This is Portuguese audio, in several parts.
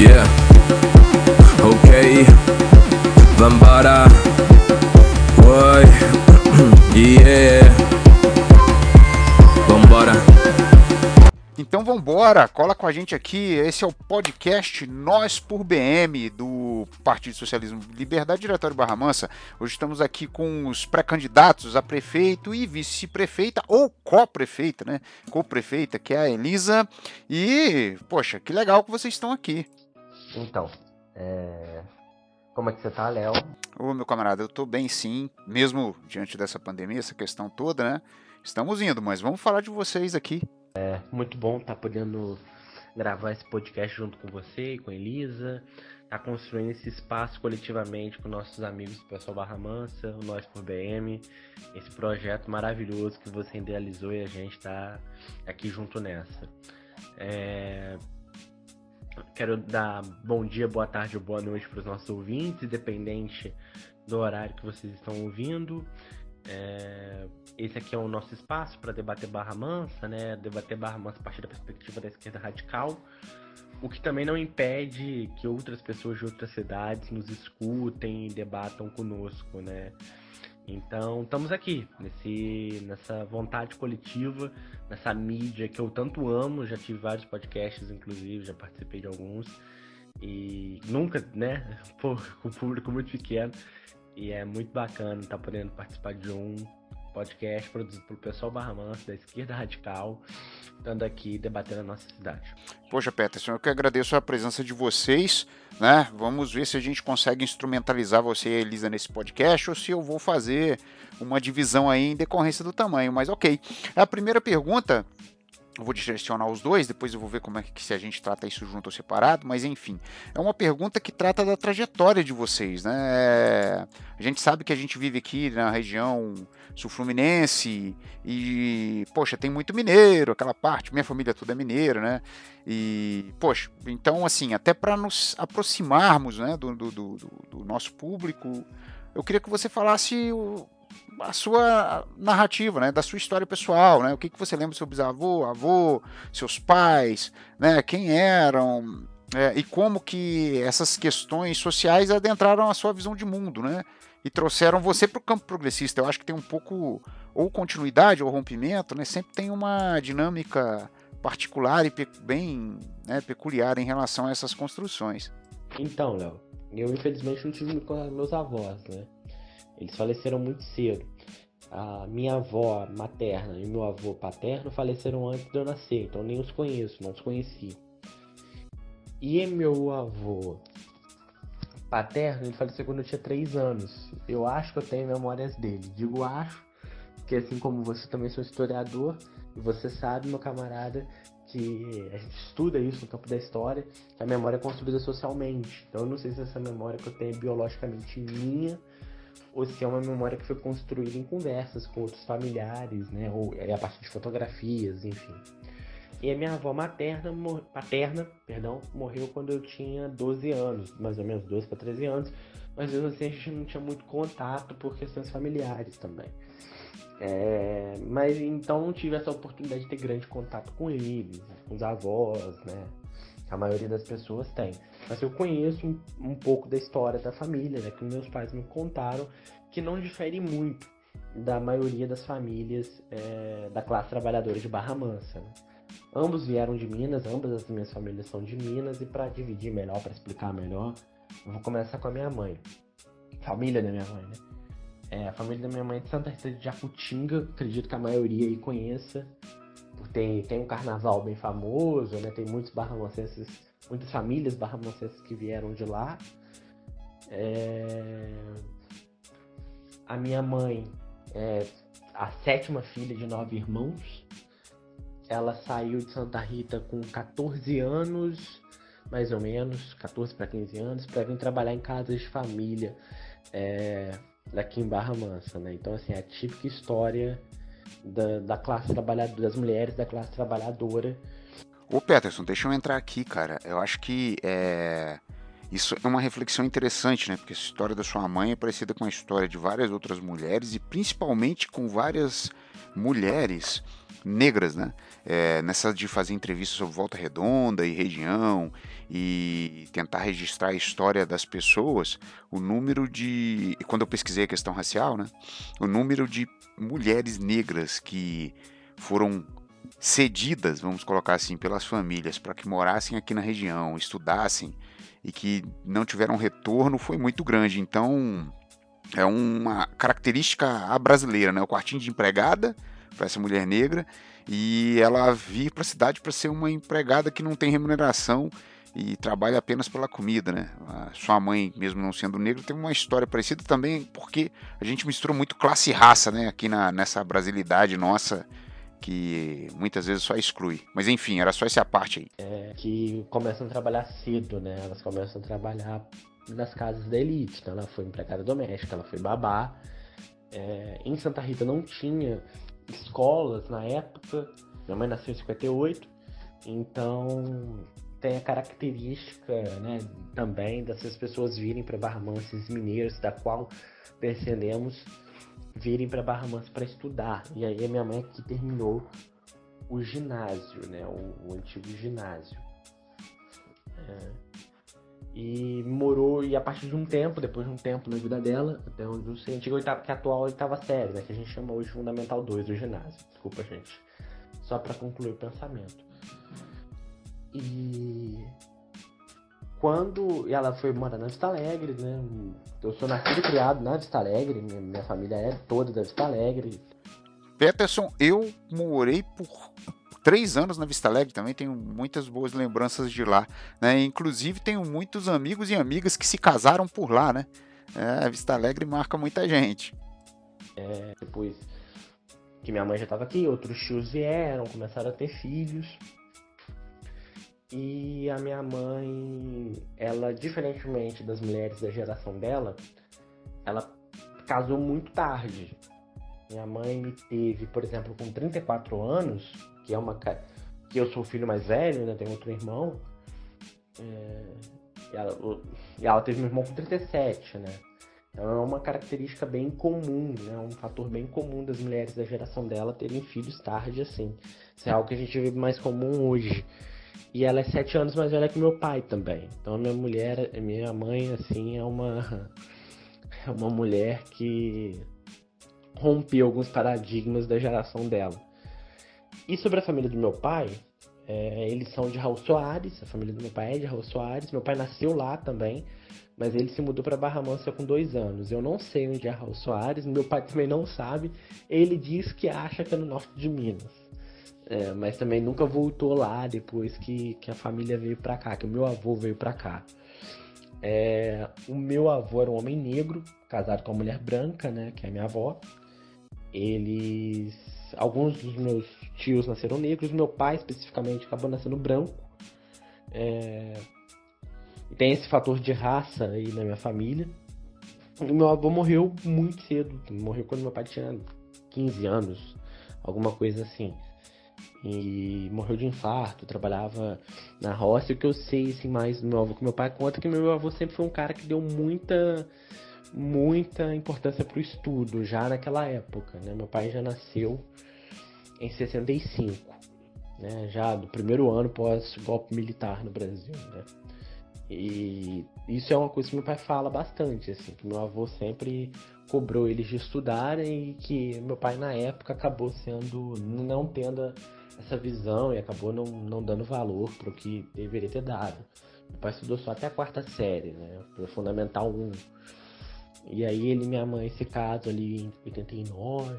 Yeah. Ok. Vambora. Oi. yeah. Vambora. Então vambora, cola com a gente aqui. Esse é o podcast Nós por BM do Partido Socialismo Liberdade Diretório Barra Mansa. Hoje estamos aqui com os pré-candidatos a prefeito e vice-prefeita ou co-prefeita, né? Co-prefeita, que é a Elisa. E, poxa, que legal que vocês estão aqui. Então, é... como é que você tá, Léo? Ô, meu camarada, eu tô bem sim, mesmo diante dessa pandemia, essa questão toda, né? Estamos indo, mas vamos falar de vocês aqui. É muito bom estar tá podendo gravar esse podcast junto com você e com a Elisa, tá construindo esse espaço coletivamente com nossos amigos do Pessoal Barra Mansa, o Nós por BM, esse projeto maravilhoso que você idealizou e a gente está aqui junto nessa. É... Quero dar bom dia, boa tarde ou boa noite para os nossos ouvintes, independente do horário que vocês estão ouvindo. É, esse aqui é o nosso espaço para debater Barra Mansa, né? Debater Barra Mansa a partir da perspectiva da esquerda radical, o que também não impede que outras pessoas de outras cidades nos escutem e debatam conosco, né? Então, estamos aqui, nesse, nessa vontade coletiva, nessa mídia que eu tanto amo. Já tive vários podcasts, inclusive, já participei de alguns. E nunca, né, por, com público muito pequeno. E é muito bacana estar tá podendo participar de um podcast produzido pelo pessoal Barra Mansa, da esquerda radical, estando aqui debatendo a nossa cidade. Poxa, Peterson, eu que agradeço a presença de vocês, né? Vamos ver se a gente consegue instrumentalizar você e a Elisa nesse podcast ou se eu vou fazer uma divisão aí em decorrência do tamanho, mas ok. A primeira pergunta eu vou direcionar os dois, depois eu vou ver como é que se a gente trata isso junto ou separado, mas enfim, é uma pergunta que trata da trajetória de vocês, né? A gente sabe que a gente vive aqui na região sul-fluminense e, poxa, tem muito mineiro, aquela parte, minha família toda é mineira, né? E, poxa, então assim, até para nos aproximarmos né, do, do, do, do nosso público, eu queria que você falasse o, a sua narrativa, né, da sua história pessoal, né, o que, que você lembra do seu bisavô, avô, seus pais, né, quem eram, é, e como que essas questões sociais adentraram a sua visão de mundo, né, e trouxeram você para o campo progressista. Eu acho que tem um pouco, ou continuidade, ou rompimento, né, sempre tem uma dinâmica particular e bem né, peculiar em relação a essas construções. Então, Léo, eu infelizmente não tive com meus avós, né? Eles faleceram muito cedo. A minha avó materna e meu avô paterno faleceram antes de eu nascer, então nem os conheço, não os conheci. E meu avô paterno, ele faleceu quando eu tinha 3 anos. Eu acho que eu tenho memórias dele. Digo acho, porque assim como você também sou historiador, e você sabe, meu camarada, que a gente estuda isso no campo da história, que a memória é construída socialmente. Então eu não sei se essa memória que eu tenho é biologicamente minha ou se é uma memória que foi construída em conversas com outros familiares, né? Ou é a partir de fotografias, enfim. E a minha avó materna, paterna, perdão, morreu quando eu tinha 12 anos, mais ou menos 12 para 13 anos, mas mesmo assim a gente não tinha muito contato por questões familiares também. É, mas então não tive essa oportunidade de ter grande contato com eles, com os avós, né? A maioria das pessoas tem. Mas eu conheço um, um pouco da história da família, né? Que meus pais me contaram, que não difere muito da maioria das famílias é, da classe trabalhadora de Barra Mansa. Né? Ambos vieram de Minas, ambas as minhas famílias são de Minas, e para dividir melhor, para explicar melhor, eu vou começar com a minha mãe. Família da minha mãe, né? É, a família da minha mãe é de Santa Rita de Jacutinga, acredito que a maioria aí conheça tem, tem um carnaval bem famoso, né? Tem muitos barramancenses, muitas famílias barramancenses que vieram de lá. É... A minha mãe é a sétima filha de nove irmãos. Ela saiu de Santa Rita com 14 anos, mais ou menos, 14 para 15 anos, para vir trabalhar em casas de família é, daqui em Barra Mansa, né? Então, assim, é a típica história da, da classe trabalhadora, das mulheres da classe trabalhadora. Ô Peterson, deixa eu entrar aqui, cara. Eu acho que é... isso é uma reflexão interessante, né? Porque a história da sua mãe é parecida com a história de várias outras mulheres e principalmente com várias mulheres negras, né? É, nessa de fazer entrevistas sobre Volta Redonda e região e tentar registrar a história das pessoas, o número de. Quando eu pesquisei a questão racial, né? O número de mulheres negras que foram cedidas, vamos colocar assim, pelas famílias para que morassem aqui na região, estudassem e que não tiveram retorno foi muito grande. Então, é uma característica brasileira, né? O quartinho de empregada para essa mulher negra e ela vir para a cidade para ser uma empregada que não tem remuneração e trabalha apenas pela comida, né? A sua mãe, mesmo não sendo negra, tem uma história parecida também porque a gente mistura muito classe e raça, né? Aqui na, nessa brasilidade nossa que muitas vezes só exclui. Mas enfim, era só essa parte aí. É, que começam a trabalhar cedo, né? Elas começam a trabalhar nas casas da elite. Então ela foi empregada doméstica, ela foi babá. É, em Santa Rita não tinha escolas na época. Minha mãe nasceu em 58, então tem a característica né, também dessas pessoas virem para Barra Mansa, mineiros, da qual descendemos, virem para Barra Mansa para estudar. E aí a minha mãe aqui terminou o ginásio, né, o, o antigo ginásio. É, e morou, e a partir de um tempo, depois de um tempo na vida dela, até onde eu sei, antiga oitava, que é a atual oitava série, né? Que a gente chama hoje Fundamental 2 do ginásio. Desculpa, gente. Só para concluir o pensamento. E quando ela foi morar na Vista Alegre, né? Eu sou nascido e criado na Vista Alegre, minha, família é toda da Vista Alegre. Peterson, eu morei por três anos na Vista Alegre também, tenho muitas boas lembranças de lá. Né? Inclusive, tenho muitos amigos e amigas que se casaram por lá, né? É, a Vista Alegre marca muita gente. É, depois que minha mãe já estava aqui, outros tios vieram, começaram a ter filhos. E a minha mãe, ela, diferentemente das mulheres da geração dela, ela casou muito tarde. Minha mãe me teve, por exemplo, com 34 anos, que é uma que eu sou o filho mais velho, né? Tenho outro irmão. É, e, ela, e ela teve meu irmão com 37, né? Então é uma característica bem comum, né? Um fator bem comum das mulheres da geração dela terem filhos tarde, assim. Isso é algo que a gente vê mais comum hoje. E ela é sete anos mais velha que meu pai também. Então a minha mulher, minha mãe, assim, é uma é uma mulher que rompeu alguns paradigmas da geração dela. E sobre a família do meu pai, é, eles são de Raul Soares, a família do meu pai é de Raul Soares, meu pai nasceu lá também, mas ele se mudou para Barra Mansa com dois anos. Eu não sei onde é Raul Soares, meu pai também não sabe. Ele diz que acha que é no norte de Minas. É, mas também nunca voltou lá depois que, que a família veio para cá, que o meu avô veio para cá. É, o meu avô era um homem negro, casado com uma mulher branca, né, que é minha avó. Eles alguns dos meus tios nasceram negros, meu pai especificamente acabou nascendo branco. É... Tem esse fator de raça aí na minha família. E meu avô morreu muito cedo, morreu quando meu pai tinha 15 anos, alguma coisa assim. E morreu de infarto, trabalhava na roça. O que eu sei assim, mais do meu avô, que meu pai conta que meu avô sempre foi um cara que deu muita muita importância para o estudo já naquela época. Né? Meu pai já nasceu em 65, né? já do primeiro ano pós golpe militar no Brasil. Né? E isso é uma coisa que meu pai fala bastante, assim, que meu avô sempre cobrou eles de estudarem e que meu pai na época acabou sendo não tendo essa visão e acabou não, não dando valor para o que deveria ter dado. Meu pai estudou só até a quarta série, né? Fundamental 1. E aí ele e minha mãe se casam ali em 89,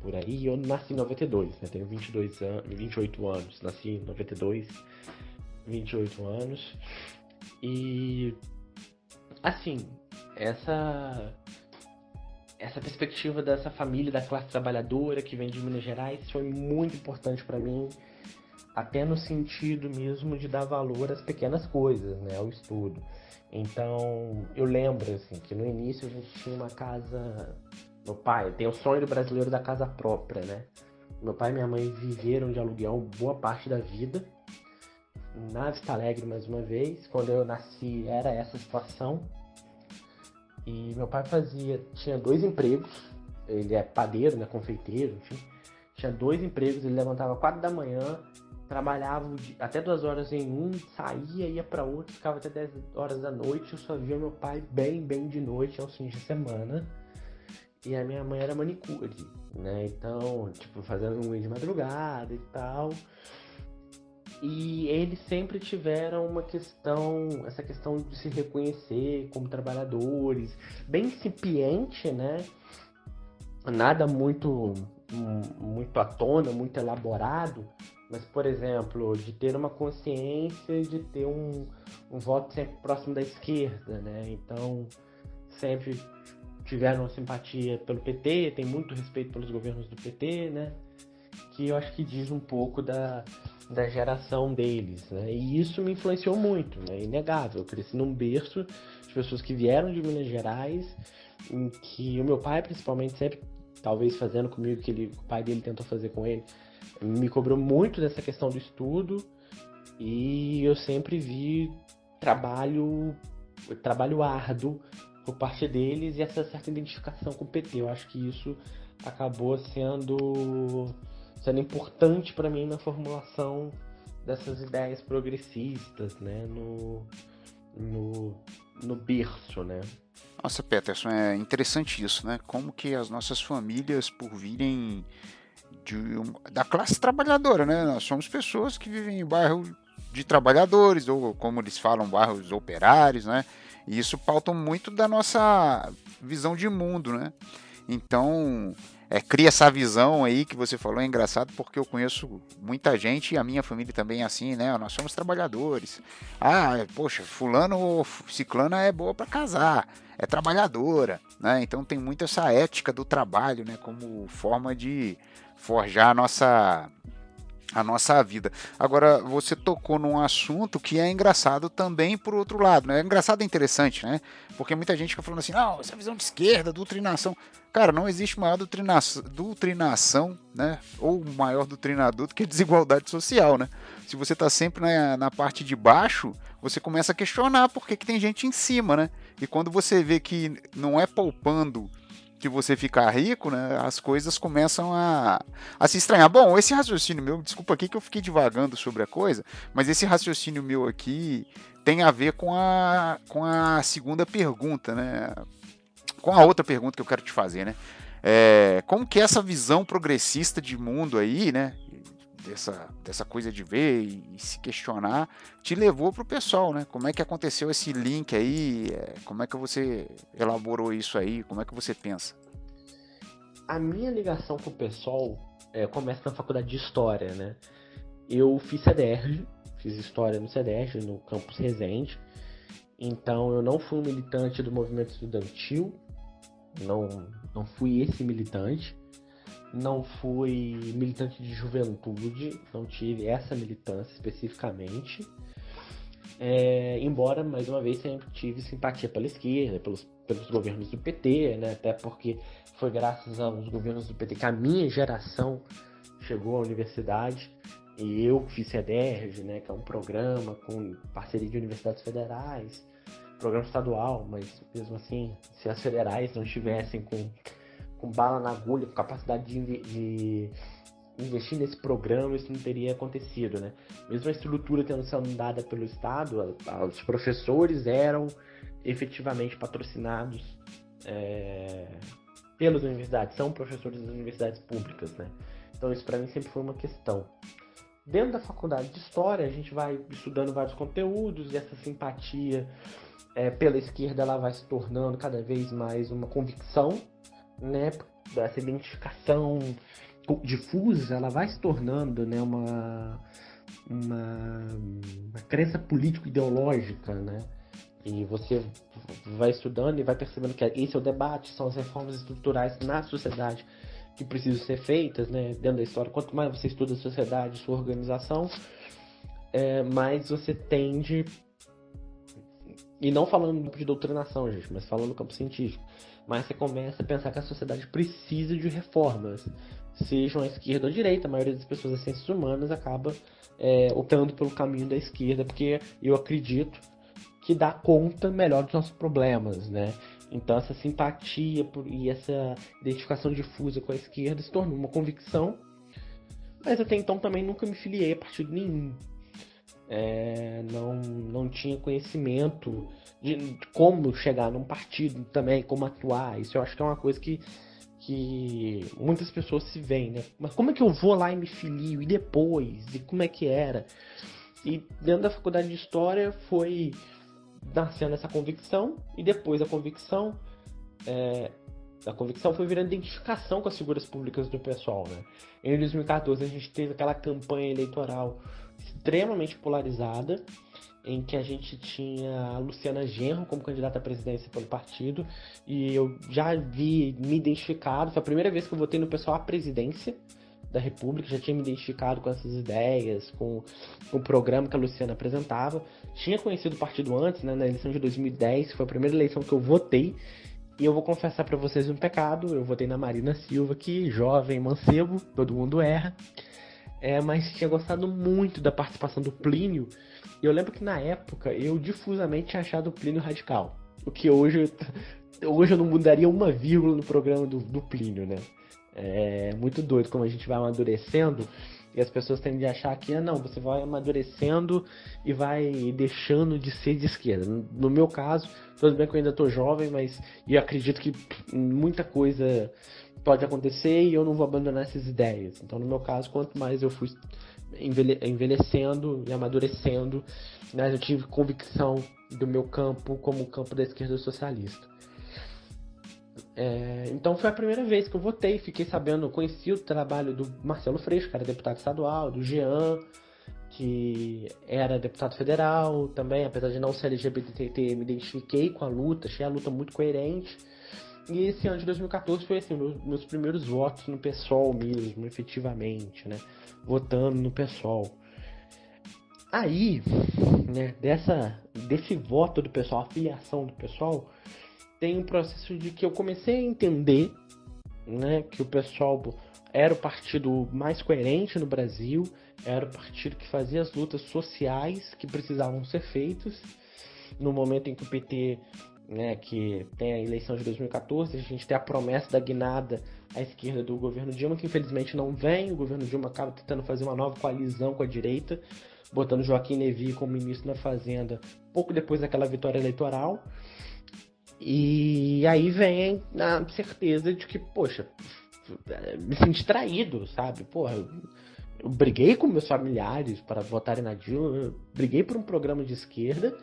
por aí. Eu nasci em 92, né? Tenho 22 anos, 28 anos. Nasci em 92, 28 anos. E assim, essa essa perspectiva dessa família da classe trabalhadora que vem de Minas Gerais foi muito importante para mim, até no sentido mesmo de dar valor às pequenas coisas, né, ao estudo. Então, eu lembro, assim, que no início a gente tinha uma casa. Meu pai tem o sonho do brasileiro da casa própria, né? Meu pai e minha mãe viveram de aluguel boa parte da vida. Na Vista Alegre, mais uma vez. Quando eu nasci, era essa situação. E meu pai fazia. Tinha dois empregos. Ele é padeiro, né? Confeiteiro, enfim. tinha dois empregos, ele levantava quatro da manhã, trabalhava até duas horas em um, saía, ia para outro, ficava até 10 horas da noite. Eu só via meu pai bem, bem de noite aos fins de semana. E a minha mãe era manicure, né? Então, tipo, fazendo unha de madrugada e tal. E eles sempre tiveram uma questão, essa questão de se reconhecer como trabalhadores, bem incipiente, né? Nada muito muito à tona, muito elaborado, mas, por exemplo, de ter uma consciência de ter um, um voto sempre próximo da esquerda, né? Então, sempre tiveram simpatia pelo PT, tem muito respeito pelos governos do PT, né? Que eu acho que diz um pouco da, da geração deles, né? E isso me influenciou muito, né? Inegável. Eu cresci num berço de pessoas que vieram de Minas Gerais, em que o meu pai, principalmente, sempre, talvez fazendo comigo o que ele, o pai dele tentou fazer com ele, me cobrou muito dessa questão do estudo e eu sempre vi trabalho trabalho árduo por parte deles e essa certa identificação com o PT. Eu acho que isso acabou sendo sendo importante para mim na formulação dessas ideias progressistas, né, no no, no berço, né? Nossa, Peterson, é interessante isso, né? Como que as nossas famílias, por virem de, da classe trabalhadora, né? Nós somos pessoas que vivem em bairro de trabalhadores, ou como eles falam, bairros operários, né? E isso pauta muito da nossa visão de mundo, né? Então, é, cria essa visão aí que você falou, é engraçado porque eu conheço muita gente e a minha família também é assim, né? Nós somos trabalhadores. Ah, poxa, fulano ou ciclana é boa para casar, é trabalhadora, né? Então tem muito essa ética do trabalho, né? Como forma de forjar a nossa a nossa vida. Agora, você tocou num assunto que é engraçado também por outro lado, né? É engraçado e interessante, né? Porque muita gente fica falando assim, não, essa visão de esquerda, doutrinação. Cara, não existe maior doutrinação, doutrinação né? Ou maior doutrinador do que desigualdade social, né? Se você está sempre na, na parte de baixo, você começa a questionar por que, que tem gente em cima, né? E quando você vê que não é poupando que você ficar rico, né, as coisas começam a, a se estranhar. Bom, esse raciocínio meu, desculpa aqui que eu fiquei divagando sobre a coisa, mas esse raciocínio meu aqui tem a ver com a, com a segunda pergunta, né? Com a outra pergunta que eu quero te fazer, né? É, como que essa visão progressista de mundo aí, né? Dessa, dessa coisa de ver e, e se questionar te levou para o pessoal, né? Como é que aconteceu esse link aí? É, como é que você elaborou isso aí? Como é que você pensa? A minha ligação com o pessoal é, começa na faculdade de História, né? Eu fiz CDR, fiz História no CDR, no campus Resende. Então eu não fui um militante do movimento estudantil, não, não fui esse militante não fui militante de juventude, não tive essa militância especificamente. É, embora, mais uma vez, sempre tive simpatia pela esquerda, pelos, pelos governos do PT, né? até porque foi graças aos governos do PT que a minha geração chegou à universidade. E eu fiz CEDERJ, né, que é um programa com parceria de universidades federais, programa estadual, mas mesmo assim, se as federais não estivessem com com bala na agulha, com capacidade de, de investir nesse programa, isso não teria acontecido, né? Mesmo a estrutura tendo sido dada pelo Estado, os professores eram efetivamente patrocinados é, pelas universidades, são professores das universidades públicas, né? Então isso para mim sempre foi uma questão. Dentro da faculdade de História, a gente vai estudando vários conteúdos e essa simpatia é, pela esquerda ela vai se tornando cada vez mais uma convicção né, dessa identificação difusa, ela vai se tornando né, uma, uma, uma crença político-ideológica, né? E você vai estudando e vai percebendo que esse é o debate, são as reformas estruturais na sociedade que precisam ser feitas, né? Dentro da história, quanto mais você estuda a sociedade, sua organização, é, mais você tende e não falando de doutrinação, gente, mas falando no campo científico mas você começa a pensar que a sociedade precisa de reformas. Sejam a esquerda ou a direita, a maioria das pessoas das ciências humanas acaba é, optando pelo caminho da esquerda, porque eu acredito que dá conta melhor dos nossos problemas, né? Então essa simpatia e essa identificação difusa com a esquerda se tornou uma convicção mas até então também nunca me filiei a partido nenhum. É, não, não tinha conhecimento de, como chegar num partido também, como atuar. Isso eu acho que é uma coisa que, que muitas pessoas se veem, né? Mas como é que eu vou lá e me filio? E depois? E como é que era? E dentro da faculdade de História foi nascendo essa convicção, e depois da convicção, é, a convicção foi virando identificação com as figuras públicas do pessoal, né? Em 2014 a gente teve aquela campanha eleitoral extremamente polarizada, em que a gente tinha a Luciana Genro como candidata à presidência pelo partido, e eu já vi me identificado, foi a primeira vez que eu votei no pessoal à presidência, da República, já tinha me identificado com essas ideias, com, com o programa que a Luciana apresentava. Tinha conhecido o partido antes, né, na eleição de 2010, que foi a primeira eleição que eu votei. E eu vou confessar para vocês um pecado, eu votei na Marina Silva, que jovem, mancebo, todo mundo erra. É, mas tinha gostado muito da participação do Plínio. E eu lembro que na época eu difusamente tinha achado o Plínio radical. O que hoje, hoje eu não mudaria uma vírgula no programa do, do Plínio, né? É muito doido como a gente vai amadurecendo e as pessoas tendem a achar que, ah, não, você vai amadurecendo e vai deixando de ser de esquerda. No meu caso, tudo bem que eu ainda estou jovem, mas eu acredito que muita coisa pode acontecer e eu não vou abandonar essas ideias. Então, no meu caso, quanto mais eu fui envelhecendo e amadurecendo, mais eu tive convicção do meu campo como campo da esquerda socialista. É, então foi a primeira vez que eu votei, fiquei sabendo, conheci o trabalho do Marcelo Freixo, que era deputado estadual, do Jean, que era deputado federal também, apesar de não ser LGBT, me identifiquei com a luta, achei a luta muito coerente. E esse ano de 2014 foi assim, meus, meus primeiros votos no PSOL mesmo, efetivamente, né? Votando no PSOL. Aí, né, dessa, desse voto do pessoal, a filiação do pessoal, tem um processo de que eu comecei a entender né, que o pessoal era o partido mais coerente no Brasil, era o partido que fazia as lutas sociais que precisavam ser feitas. No momento em que o PT, né, que tem a eleição de 2014, a gente tem a promessa da guinada à esquerda do governo Dilma, que infelizmente não vem. O governo Dilma acaba tentando fazer uma nova coalizão com a direita, botando Joaquim Levy como ministro da Fazenda pouco depois daquela vitória eleitoral. E aí vem a certeza de que, poxa, me senti traído, sabe? Porra, eu, eu briguei com meus familiares para votarem na Dilma, briguei por um programa de esquerda.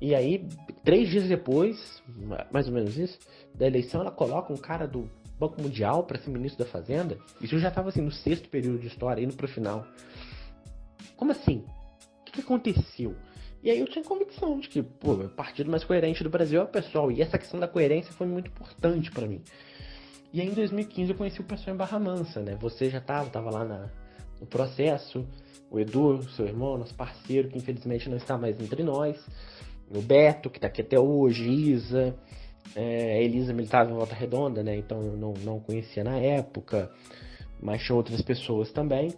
E aí, três dias depois, mais ou menos isso, da eleição, ela coloca um cara do Banco Mundial para ser ministro da Fazenda. Isso já estava assim no sexto período de história, indo pro final. Como assim? O que, que aconteceu? E aí eu tinha convicção de que, pô, o partido mais coerente do Brasil é o pessoal. E essa questão da coerência foi muito importante para mim. E aí em 2015 eu conheci o pessoal em Barra Mansa, né? Você já tava, tava lá na, no processo. O Edu, seu irmão, nosso parceiro, que infelizmente não está mais entre nós. O Beto, que tá aqui até hoje, Isa. É, Elisa militava em Volta Redonda, né? Então eu não, não conhecia na época. Mas tinha outras pessoas também.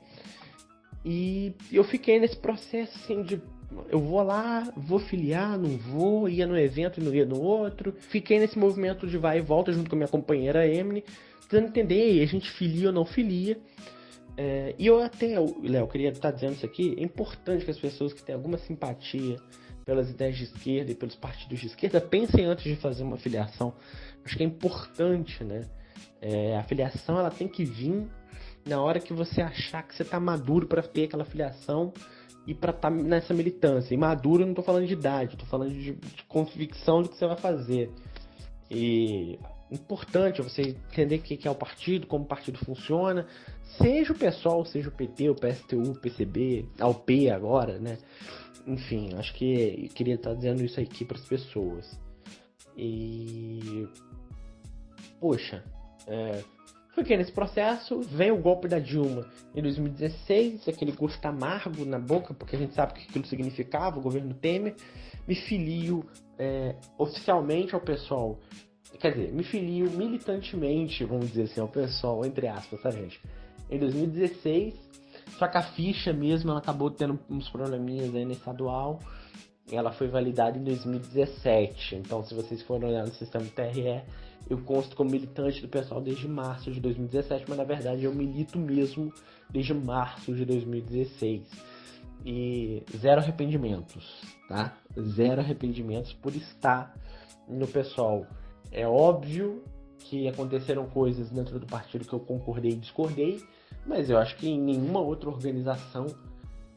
E eu fiquei nesse processo assim de eu vou lá, vou filiar, não vou, ia no evento e não ia no outro. Fiquei nesse movimento de vai e volta junto com a minha companheira Emily, tentando entender, a gente filia ou não filia. É, e eu até, Léo, queria estar dizendo isso aqui, é importante que as pessoas que têm alguma simpatia pelas ideias de esquerda e pelos partidos de esquerda pensem antes de fazer uma filiação. Acho que é importante, né? É, a filiação ela tem que vir na hora que você achar que você está maduro para ter aquela filiação e para estar tá nessa militância. E maduro, eu não tô falando de idade, tô falando de, de convicção do que você vai fazer. E importante você entender o que é o partido, como o partido funciona, seja o pessoal, seja o PT, o PSTU, o PCB, a UP agora, né? Enfim, acho que queria estar dizendo isso aqui para as pessoas. E poxa, é, Fiquei nesse processo, vem o golpe da Dilma em 2016, aquele gosto amargo na boca, porque a gente sabe o que aquilo significava, o governo Temer. Me filio é, oficialmente ao pessoal, quer dizer, me filio militantemente, vamos dizer assim, ao pessoal, entre aspas, tá gente? Em 2016, só que a ficha mesmo, ela acabou tendo uns probleminhas aí no estadual, ela foi validada em 2017. Então, se vocês forem olhar no sistema TRE, eu consto como militante do pessoal desde março de 2017, mas na verdade eu milito mesmo desde março de 2016. E zero arrependimentos, tá? Zero arrependimentos por estar no pessoal. É óbvio que aconteceram coisas dentro do partido que eu concordei e discordei, mas eu acho que em nenhuma outra organização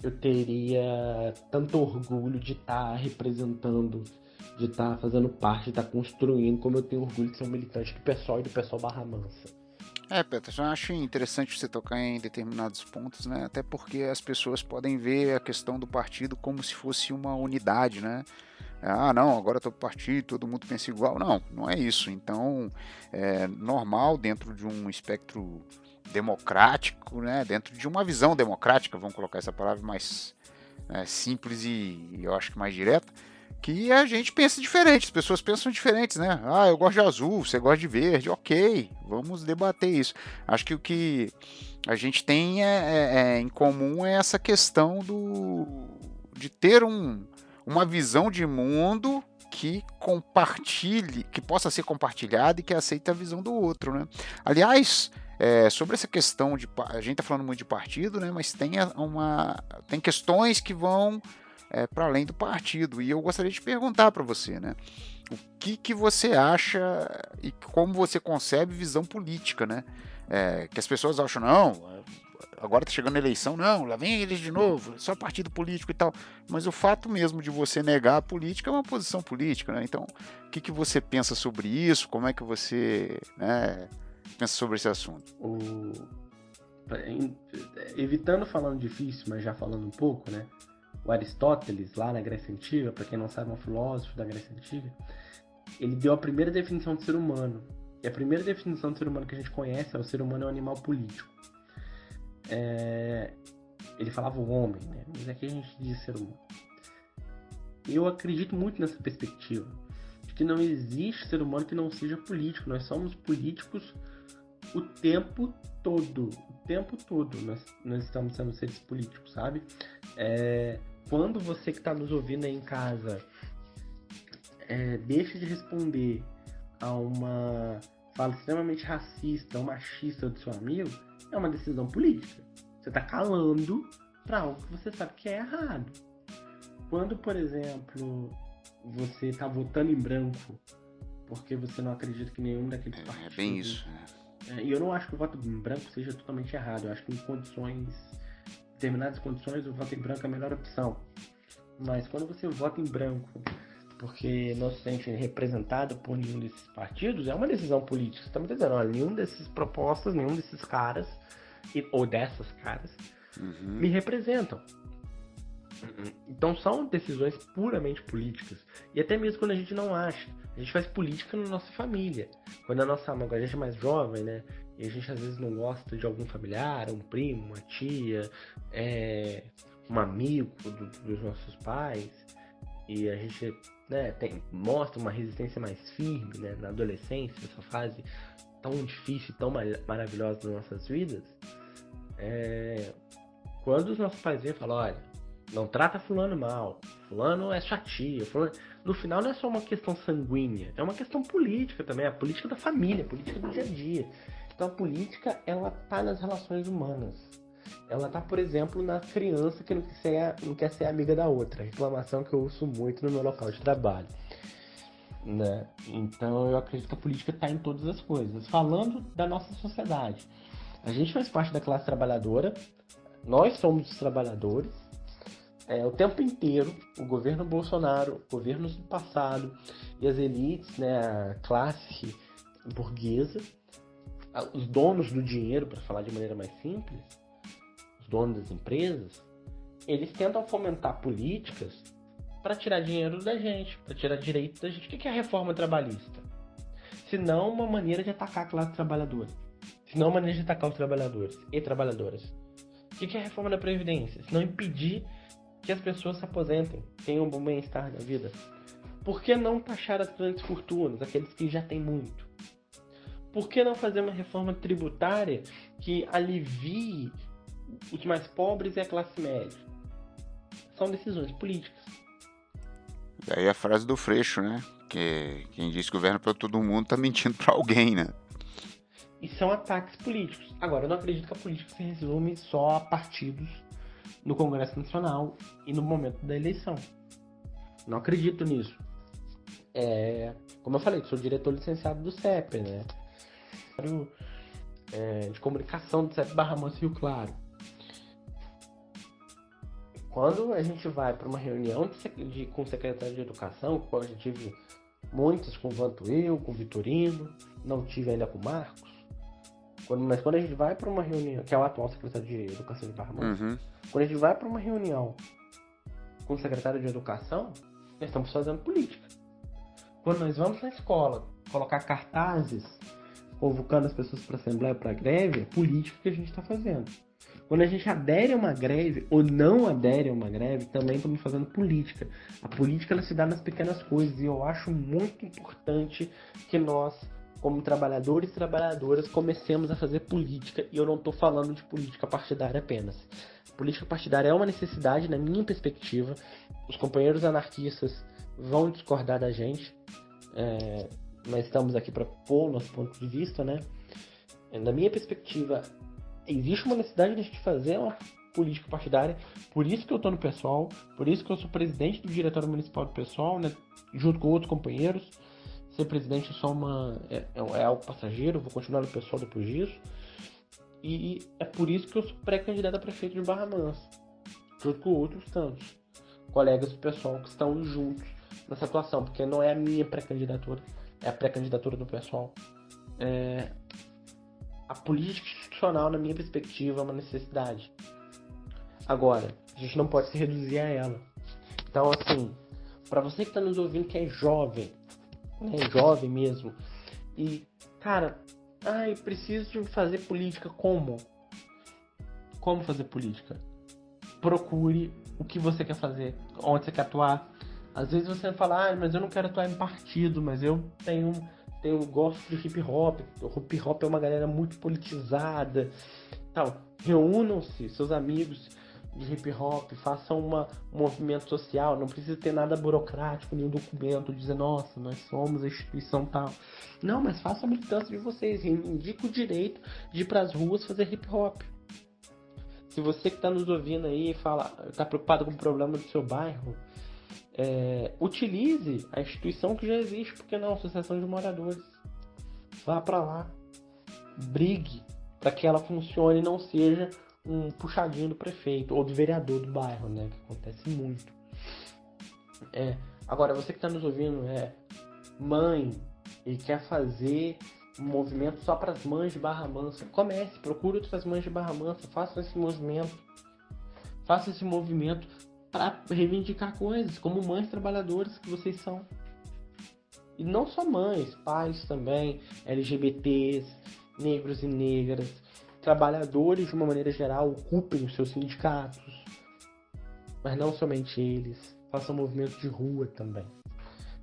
eu teria tanto orgulho de estar tá representando, de estar tá fazendo parte, de estar tá construindo, como eu tenho orgulho de ser um militante do pessoal e do pessoal Barra Mansa. É, Peterson, eu acho interessante você tocar em determinados pontos, né? Até porque as pessoas podem ver a questão do partido como se fosse uma unidade, né? Ah, não, agora todo partido, todo mundo pensa igual. Não, não é isso. Então, é normal dentro de um espectro democrático, né? Dentro de uma visão democrática, vamos colocar essa palavra mais né, simples e eu acho que mais direta que a gente pensa diferente, as pessoas pensam diferentes, né? Ah, eu gosto de azul, você gosta de verde, ok, vamos debater isso. Acho que o que a gente tem é, é, é, em comum é essa questão do de ter um, uma visão de mundo que compartilhe, que possa ser compartilhada e que aceite a visão do outro, né? Aliás, é, sobre essa questão de a gente está falando muito de partido, né? Mas tem uma tem questões que vão é, para além do partido. E eu gostaria de perguntar para você, né? O que, que você acha e como você concebe visão política, né? É, que as pessoas acham, não, agora está chegando a eleição, não, lá vem eles de novo, só partido político e tal. Mas o fato mesmo de você negar a política é uma posição política, né? Então, o que, que você pensa sobre isso? Como é que você né, pensa sobre esse assunto? O... Evitando falando difícil, mas já falando um pouco, né? o Aristóteles, lá na Grécia Antiga, para quem não sabe, é um filósofo da Grécia Antiga, ele deu a primeira definição de ser humano. E a primeira definição de ser humano que a gente conhece é o ser humano é um animal político. É... Ele falava o homem, né? Mas aqui a gente diz ser humano. Eu acredito muito nessa perspectiva de que não existe ser humano que não seja político. Nós somos políticos o tempo todo. O tempo todo nós, nós estamos sendo seres políticos, sabe? É, quando você que está nos ouvindo aí em casa é, deixa de responder a uma fala extremamente racista ou machista do seu amigo, é uma decisão política. Você está calando para algo que você sabe que é errado. Quando, por exemplo, você está votando em branco porque você não acredita que nenhum daqueles é, partidos. É bem isso. É, e eu não acho que o voto em branco seja totalmente errado. Eu acho que em condições determinadas condições, o voto em branco é a melhor opção. Mas quando você vota em branco porque não se sente representado por nenhum desses partidos, é uma decisão política. Você está me dizendo, olha, nenhum desses propostas, nenhum desses caras, ou dessas caras, uhum. me representam. Então são decisões puramente políticas. E até mesmo quando a gente não acha. A gente faz política na nossa família. Quando a nossa quando a gente é mais jovem, né? E a gente às vezes não gosta de algum familiar, um primo, uma tia, é, um amigo do, dos nossos pais. E a gente né, tem, mostra uma resistência mais firme né, na adolescência, essa fase tão difícil tão maravilhosa das nossas vidas. É, quando os nossos pais vêm e falam, olha, não trata fulano mal, fulano é tia, fulano... no final não é só uma questão sanguínea, é uma questão política também, a política da família, a política do dia a dia. Então a política, ela tá nas relações humanas. Ela tá, por exemplo, na criança que não quer ser, não quer ser amiga da outra. Reclamação que eu ouço muito no meu local de trabalho. Né? Então eu acredito que a política está em todas as coisas. Falando da nossa sociedade, a gente faz parte da classe trabalhadora, nós somos os trabalhadores, é, o tempo inteiro, o governo Bolsonaro, governos do passado e as elites, né, a classe burguesa, os donos do dinheiro, para falar de maneira mais simples, os donos das empresas, eles tentam fomentar políticas para tirar dinheiro da gente, para tirar direito da gente. O que é a reforma trabalhista? Se não uma maneira de atacar a classe trabalhadora. Se não uma maneira de atacar os trabalhadores e trabalhadoras. O que é a reforma da Previdência? Se não impedir que as pessoas se aposentem, tenham um bom bem-estar na vida. Por que não taxar as grandes fortunas, aqueles que já têm muito? Por que não fazer uma reforma tributária que alivie os mais pobres e a classe média? São decisões políticas. Daí a frase do Freixo, né? Que quem diz que governa para todo mundo tá mentindo para alguém, né? E são ataques políticos. Agora, eu não acredito que a política se resume só a partidos no Congresso Nacional e no momento da eleição. Não acredito nisso. É, como eu falei, sou diretor licenciado do CEP, né? É, de comunicação do CEP Barra Manso Rio Claro. Quando a gente vai para uma reunião de, de, com o secretário de Educação, eu já tive muitas com o Vantuil, com o Vitorino, não tive ainda com o Marcos. Quando, mas quando a gente vai para uma reunião, que é o atual secretário de Educação de Barra uhum. quando a gente vai para uma reunião com o secretário de Educação, nós estamos fazendo política. Quando nós vamos na escola colocar cartazes convocando as pessoas para assembleia, para greve, é política que a gente está fazendo. Quando a gente adere a uma greve ou não adere a uma greve, também estamos fazendo política. A política ela se dá nas pequenas coisas e eu acho muito importante que nós como trabalhadores e trabalhadoras, comecemos a fazer política, e eu não estou falando de política partidária apenas. política partidária é uma necessidade, na minha perspectiva. Os companheiros anarquistas vão discordar da gente, é, mas estamos aqui para pôr o nosso ponto de vista, né? Na minha perspectiva, existe uma necessidade de a gente fazer uma política partidária, por isso que eu estou no pessoal, por isso que eu sou presidente do Diretório Municipal do Pessoal, né, junto com outros companheiros, ser presidente é só uma. É, é, é algo passageiro, vou continuar no pessoal depois disso. E é por isso que eu sou pré-candidato a prefeito de Barra Mansa, junto com outros tantos colegas do pessoal que estão juntos nessa atuação, porque não é a minha pré-candidatura, é a pré-candidatura do pessoal. É... A política institucional, na minha perspectiva, é uma necessidade. Agora, a gente não pode se reduzir a ela. Então, assim, para você que está nos ouvindo que é jovem, né, jovem mesmo. E, cara, ai, preciso fazer política como? Como fazer política? Procure o que você quer fazer, onde você quer atuar. Às vezes você fala, ah, mas eu não quero atuar em partido, mas eu tenho, tenho gosto de hip hop. Hip hop é uma galera muito politizada. Tal. Reúnam-se, seus amigos, de hip hop, façam uma, um movimento social, não precisa ter nada burocrático, nenhum documento dizendo, nossa, nós somos a instituição tal. Não, mas faça a militância de vocês, indica o direito de ir para as ruas fazer hip hop. Se você que está nos ouvindo aí fala, está preocupado com o problema do seu bairro, é, utilize a instituição que já existe, porque não, Associação de Moradores. Vá para lá, brigue para que ela funcione e não seja um puxadinho do prefeito ou do vereador do bairro, né? Que acontece muito. É, agora, você que está nos ouvindo é mãe e quer fazer um movimento só para as mães de Barra Mansa, comece, procure outras mães de Barra Mansa, faça esse movimento. Faça esse movimento para reivindicar coisas, como mães trabalhadoras que vocês são. E não só mães, pais também, LGBTs, negros e negras, trabalhadores, de uma maneira geral, ocupem os seus sindicatos, mas não somente eles, façam movimento de rua também.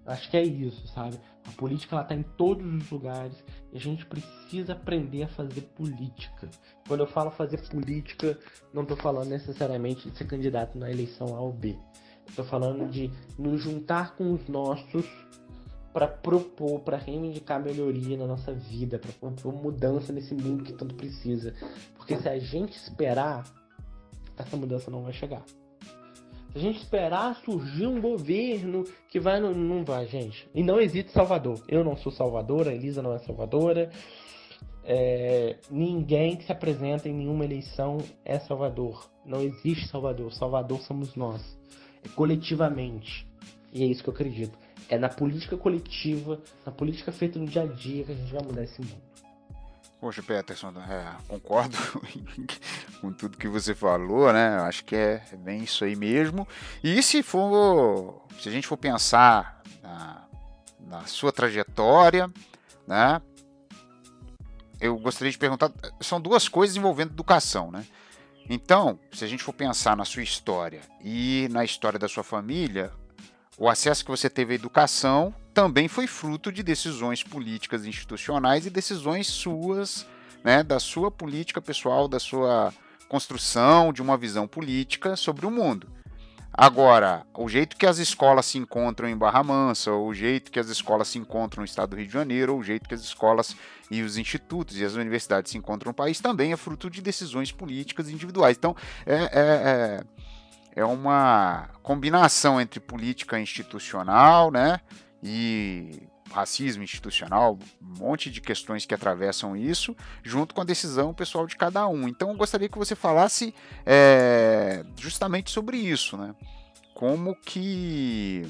Acho que é isso, sabe? A política ela tá em todos os lugares e a gente precisa aprender a fazer política. Quando eu falo fazer política, não estou falando necessariamente de ser candidato na eleição A ou B. Estou falando de nos juntar com os nossos para propor, para reivindicar melhoria na nossa vida, para propor mudança nesse mundo que tanto precisa. Porque se a gente esperar, essa mudança não vai chegar. Se a gente esperar surgir um governo que vai. Não, não vai, gente. E não existe Salvador. Eu não sou salvadora, a Elisa não é salvadora. É, ninguém que se apresenta em nenhuma eleição é Salvador. Não existe Salvador. Salvador somos nós. É coletivamente. E é isso que eu acredito. É na política coletiva, na política feita no dia a dia que a gente vai mudar esse mundo. Poxa, Peterson, é, concordo com tudo que você falou, né? Acho que é, é, bem isso aí mesmo. E se for, se a gente for pensar na, na sua trajetória, né? Eu gostaria de perguntar, são duas coisas envolvendo educação, né? Então, se a gente for pensar na sua história e na história da sua família, o acesso que você teve à educação também foi fruto de decisões políticas institucionais e decisões suas, né, da sua política pessoal, da sua construção de uma visão política sobre o mundo. Agora, o jeito que as escolas se encontram em Barra Mansa, o jeito que as escolas se encontram no estado do Rio de Janeiro, o jeito que as escolas e os institutos e as universidades se encontram no país também é fruto de decisões políticas individuais. Então, é, é, é, é uma combinação entre política institucional né, e racismo institucional, um monte de questões que atravessam isso, junto com a decisão pessoal de cada um. Então, eu gostaria que você falasse é, justamente sobre isso, né? Como que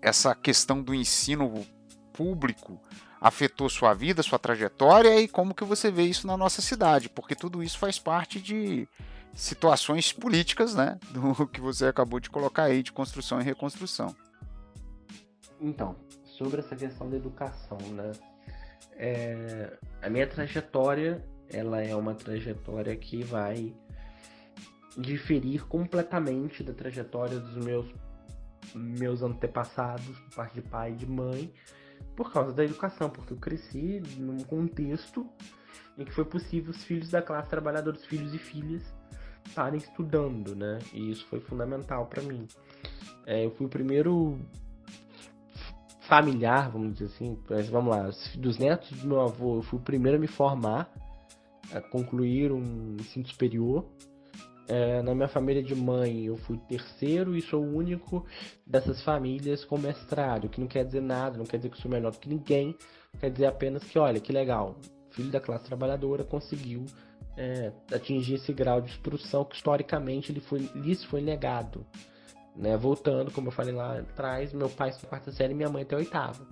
essa questão do ensino público afetou sua vida, sua trajetória e como que você vê isso na nossa cidade, porque tudo isso faz parte de situações políticas, né, do que você acabou de colocar aí de construção e reconstrução. Então, sobre essa questão da educação, né? É, a minha trajetória, ela é uma trajetória que vai diferir completamente da trajetória dos meus meus antepassados, por parte de pai e de mãe, por causa da educação, porque eu cresci num contexto em que foi possível os filhos da classe trabalhadora, os filhos e filhas, estarem estudando, né? E isso foi fundamental para mim. É, eu fui o primeiro familiar, vamos dizer assim. Mas vamos lá, dos netos do meu avô, eu fui o primeiro a me formar, a concluir um ensino superior. É, na minha família de mãe, eu fui terceiro e sou o único dessas famílias com mestrado, que não quer dizer nada, não quer dizer que sou melhor do que ninguém, quer dizer apenas que, olha, que legal, filho da classe trabalhadora conseguiu é, atingir esse grau de instrução que historicamente lhe foi, lhes foi negado. Né? Voltando, como eu falei lá atrás, meu pai está quarta série e minha mãe até oitava.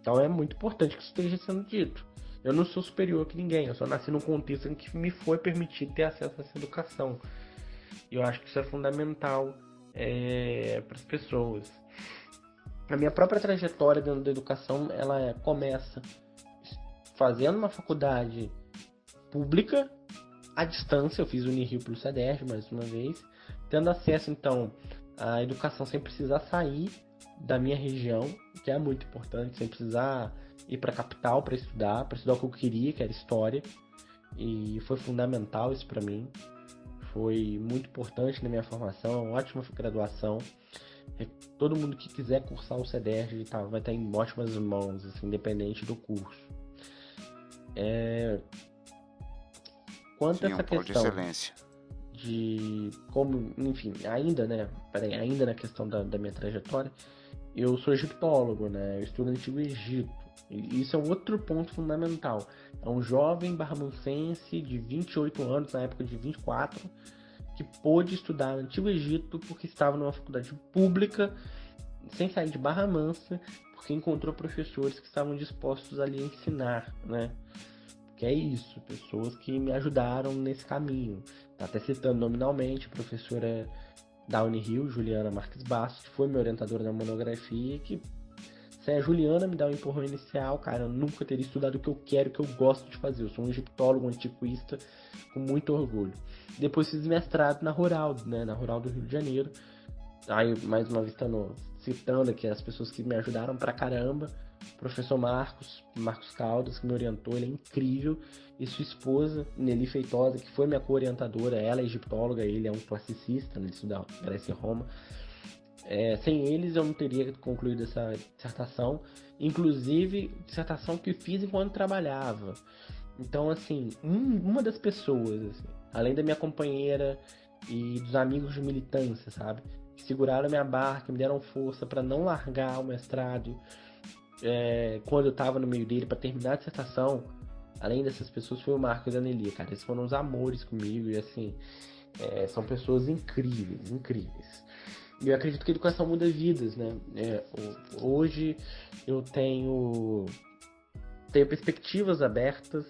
Então é muito importante que isso esteja sendo dito. Eu não sou superior que ninguém, eu só nasci num contexto em que me foi permitido ter acesso a essa educação. E eu acho que isso é fundamental é, para as pessoas. A minha própria trajetória dentro da educação, ela é, começa fazendo uma faculdade pública à distância, eu fiz o Unirio pelo CEDERJ mais uma vez, tendo acesso então à educação sem precisar sair da minha região, que é muito importante, sem precisar ir para a capital para estudar, para estudar o que eu queria, que era história. E foi fundamental isso para mim. Foi muito importante na minha formação, uma ótima graduação. Todo mundo que quiser cursar o CEDERJ tá, vai estar em ótimas mãos, assim, independente do curso. É... Quanto Sim, a essa um questão de excelência de como, enfim, ainda, né? Peraí, ainda na questão da, da minha trajetória, eu sou egiptólogo, né? Eu estudo Antigo Egito. E isso é um outro ponto fundamental. É um jovem barramancense de 28 anos, na época de 24, que pôde estudar Antigo Egito porque estava numa faculdade pública, sem sair de Barra Mansa, porque encontrou professores que estavam dispostos ali a ensinar, né? Que é isso, pessoas que me ajudaram nesse caminho. Tá até citando nominalmente a professora da Unirio, Juliana Marques Bastos, que foi minha orientadora na monografia, que se a Juliana me dá um empurrão inicial, cara, eu nunca teria estudado o que eu quero, o que eu gosto de fazer. Eu sou um egiptólogo, um antiquista, com muito orgulho. Depois fiz mestrado na Rural, né, na Rural do Rio de Janeiro. Aí, mais uma vez, citando aqui as pessoas que me ajudaram pra caramba professor Marcos, Marcos Caldas, que me orientou, ele é incrível, e sua esposa, Nelly Feitosa, que foi minha co-orientadora, ela é egiptóloga, ele é um classicista, né, ele estuda Grécia e Roma. É, sem eles eu não teria concluído essa dissertação, inclusive dissertação que fiz enquanto trabalhava. Então, assim, um, uma das pessoas, assim, além da minha companheira e dos amigos de militância, sabe, que seguraram minha barca, me deram força para não largar o mestrado, é, quando eu tava no meio dele para terminar a dissertação, além dessas pessoas, foi o Marcos e a Nelly, cara. Eles foram uns amores comigo e assim, é, são pessoas incríveis, incríveis. E eu acredito que a educação muda vidas, né? É, hoje eu tenho, tenho perspectivas abertas.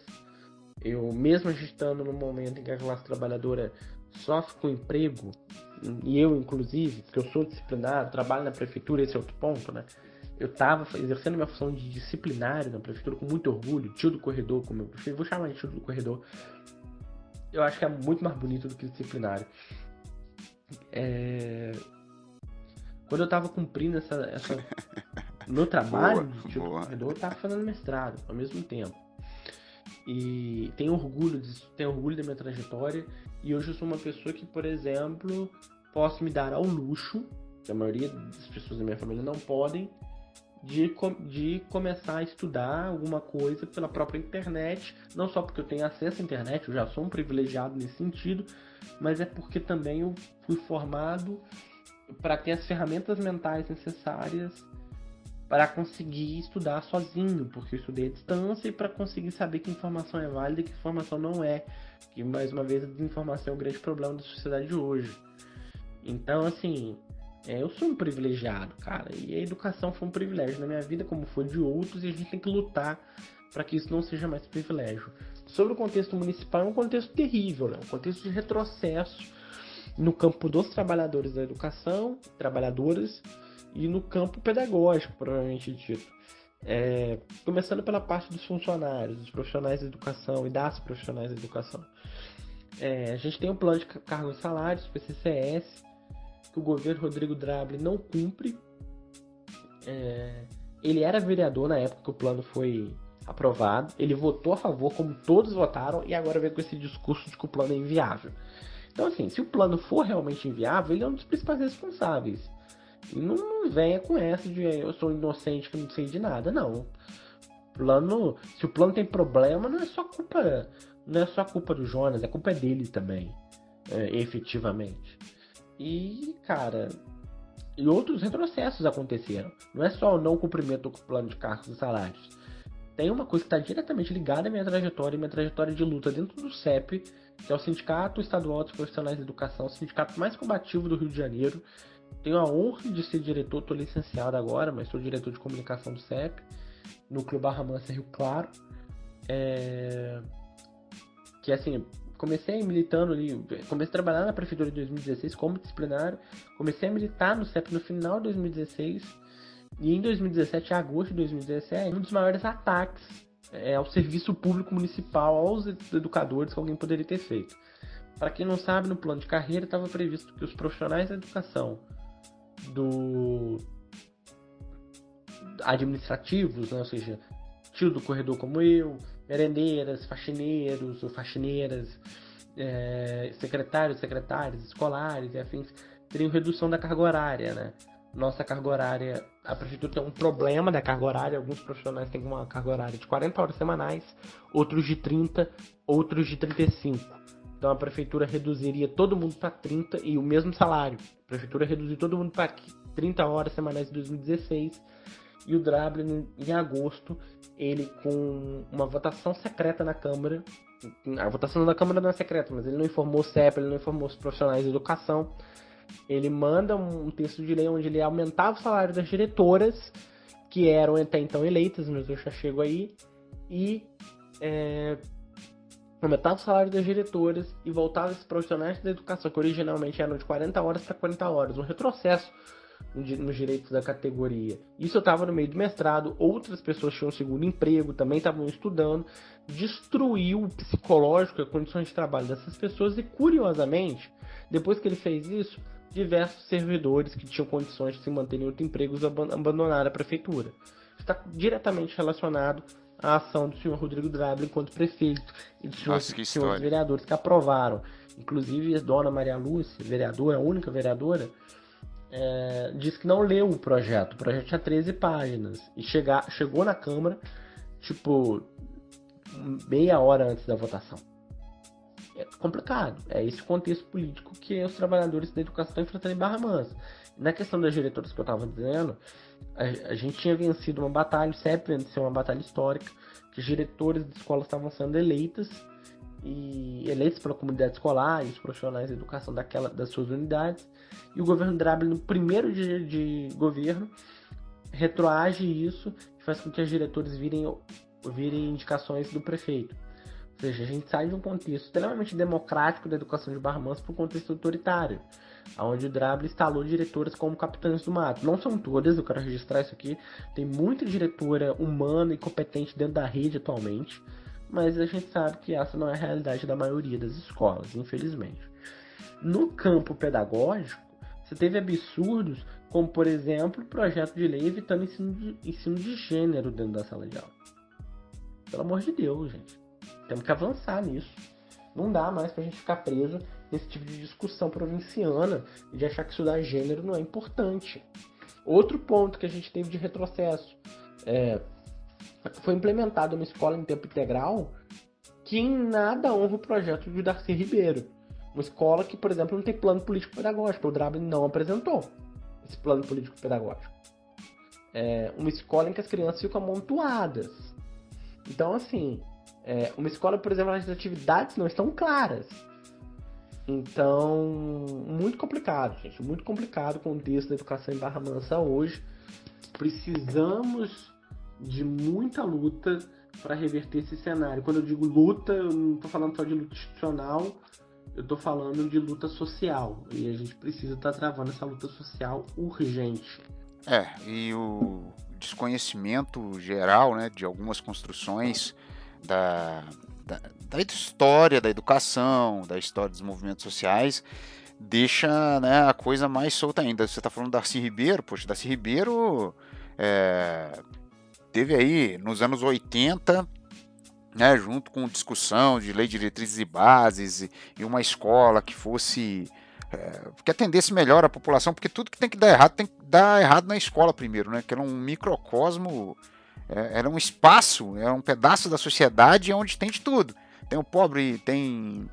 Eu, mesmo estando no momento em que a classe trabalhadora sofre com emprego, e eu inclusive, porque eu sou disciplinado, trabalho na prefeitura, esse é outro ponto, né? Eu estava exercendo minha função de disciplinário na prefeitura com muito orgulho, tio do corredor, como eu prefiro, vou chamar de tio do corredor. Eu acho que é muito mais bonito do que disciplinário. É... Quando eu estava cumprindo essa, essa... meu trabalho boa, de tio boa. do corredor, eu estava fazendo mestrado ao mesmo tempo. E tenho orgulho disso, tenho orgulho da minha trajetória. E hoje eu sou uma pessoa que, por exemplo, posso me dar ao luxo, que a maioria das pessoas da minha família não podem, de, de começar a estudar alguma coisa pela própria internet, não só porque eu tenho acesso à internet, eu já sou um privilegiado nesse sentido, mas é porque também eu fui formado para ter as ferramentas mentais necessárias para conseguir estudar sozinho, porque eu estudei à distância e para conseguir saber que informação é válida e que informação não é. Que mais uma vez a desinformação é o grande problema da sociedade de hoje. Então, assim, é, eu sou um privilegiado, cara, e a educação foi um privilégio na minha vida, como foi de outros, e a gente tem que lutar para que isso não seja mais privilégio. Sobre o contexto municipal, é um contexto terrível, né? um contexto de retrocesso no campo dos trabalhadores da educação, trabalhadoras, e no campo pedagógico, provavelmente dito. É, começando pela parte dos funcionários, dos profissionais da educação e das profissionais da educação. É, a gente tem um plano de cargos e salários, PCCS, que o governo Rodrigo Drable não cumpre. É, ele era vereador na época que o plano foi aprovado, ele votou a favor, como todos votaram, e agora vem com esse discurso de que o plano é inviável. Então, assim, se o plano for realmente inviável, ele é um dos principais responsáveis. E não venha com essa de eu sou inocente que não sei de nada, não. Plano, se o plano tem problema, não é só culpa, não é só culpa do Jonas, a culpa é dele também, é, efetivamente. E, cara, e outros retrocessos aconteceram. Não é só o não cumprimento do plano de cargos e salários. Tem uma coisa que está diretamente ligada à minha trajetória minha trajetória de luta dentro do CEP, que é o Sindicato Estadual dos Profissionais de Educação, o sindicato mais combativo do Rio de Janeiro. Tenho a honra de ser diretor, estou licenciado agora, mas sou diretor de comunicação do CEP, Núcleo Barra Mansa Rio Claro. É... Que assim, comecei militando ali, comecei a trabalhar na prefeitura em 2016 como disciplinário, comecei a militar no CEP no final de 2016 e em 2017, em agosto de 2017, um dos maiores ataques é, ao serviço público municipal, aos educadores que alguém poderia ter feito. Para quem não sabe, no plano de carreira estava previsto que os profissionais da educação do administrativos, né, ou seja, tio do corredor como eu, merendeiras, faxineiros ou faxineiras, é, secretários, secretárias, escolares e afins, teriam redução da carga horária, né? Nossa carga horária, a prefeitura tem um problema da carga horária, alguns profissionais têm uma carga horária de 40 horas semanais, outros de 30, outros de 35. Então a prefeitura reduziria todo mundo para 30 e o mesmo salário. A prefeitura reduziu todo mundo para 30 horas semanais em 2016 e o Drable em agosto ele com uma votação secreta na Câmara. A votação da Câmara não é secreta, mas ele não informou o CEP, ele não informou os profissionais de educação. Ele manda um texto de lei onde ele aumentava o salário das diretoras, que eram até então eleitas, mas eu já chego aí, e é, aumentava o salário das diretoras e voltava esses profissionais da educação, que originalmente eram de 40 horas para 40 horas, um retrocesso nos direitos da categoria. Isso eu estava no meio do mestrado, outras pessoas tinham segundo emprego, também estavam estudando, destruiu o psicológico e as condições de trabalho dessas pessoas e, curiosamente, depois que ele fez isso, diversos servidores que tinham condições de se manter em outros empregos abandonaram a prefeitura. Está diretamente relacionado à ação do senhor Rodrigo Drable enquanto prefeito e dos senhores, senhores vereadores que aprovaram. Inclusive, a dona Maria Lúcia, vereadora, a única vereadora, é, disse que não leu o projeto. O projeto tinha 13 páginas. E chegar, chegou na Câmara, tipo, meia hora antes da votação. É complicado. É esse contexto político que os trabalhadores da educação estão enfrentando em Barra Mansa. Na questão das diretoras que eu estava dizendo, a, a, gente tinha vencido uma batalha, sempre venceu uma batalha histórica, que diretores de escolas estavam sendo eleitas e eleitos pela comunidade escolar e os profissionais de educação daquela, das suas unidades. E o governo Drable, no primeiro dia de governo, retroage isso e faz com que os diretores virem, virem indicações do prefeito. Ou seja, a gente sai de um contexto extremamente democrático da educação de Barra Mansa para um contexto autoritário, onde o Drable instalou diretoras como capitães do mato. Não são todas, eu quero registrar isso aqui. Tem muita diretora humana e competente dentro da rede atualmente mas a gente sabe que essa não é a realidade da maioria das escolas, infelizmente. No campo pedagógico, você teve absurdos como, por exemplo, o projeto de lei evitando ensino de, ensino de gênero dentro da sala de aula. Pelo amor de Deus, gente. Temos que avançar nisso. Não dá mais pra gente ficar preso nesse tipo de discussão provinciana de achar que estudar gênero não é importante. Outro ponto que a gente teve de retrocesso é, foi implementada uma escola em tempo integral que em nada honra o projeto de Darcy Ribeiro. Uma escola que, por exemplo, não tem plano político-pedagógico. O Drablin não apresentou esse plano político-pedagógico. É uma escola em que as crianças ficam amontoadas. Então, assim, é uma escola, por exemplo, as atividades não estão claras. Então, muito complicado, gente. Muito complicado o contexto da educação em Barra Mansa hoje. Precisamos de muita luta para reverter esse cenário. Quando eu digo luta, eu não estou falando só de luta institucional, eu estou falando de luta social. E a gente precisa estar tá travando essa luta social urgente. É, e o desconhecimento geral né, de algumas construções da, da, da história da educação, da história dos movimentos sociais, deixa né, a coisa mais solta ainda. Você está falando da Darcy Ribeiro, poxa, Darcy Ribeiro é, teve aí nos anos 80, né, junto com discussão de lei de diretrizes e bases e, e uma escola que fosse é, que atendesse melhor a população, porque tudo que tem que dar errado tem que dar errado na escola primeiro, né? Que era um microcosmo, é, era um espaço, era um pedaço da sociedade onde tem de tudo. Tem o pobre, tem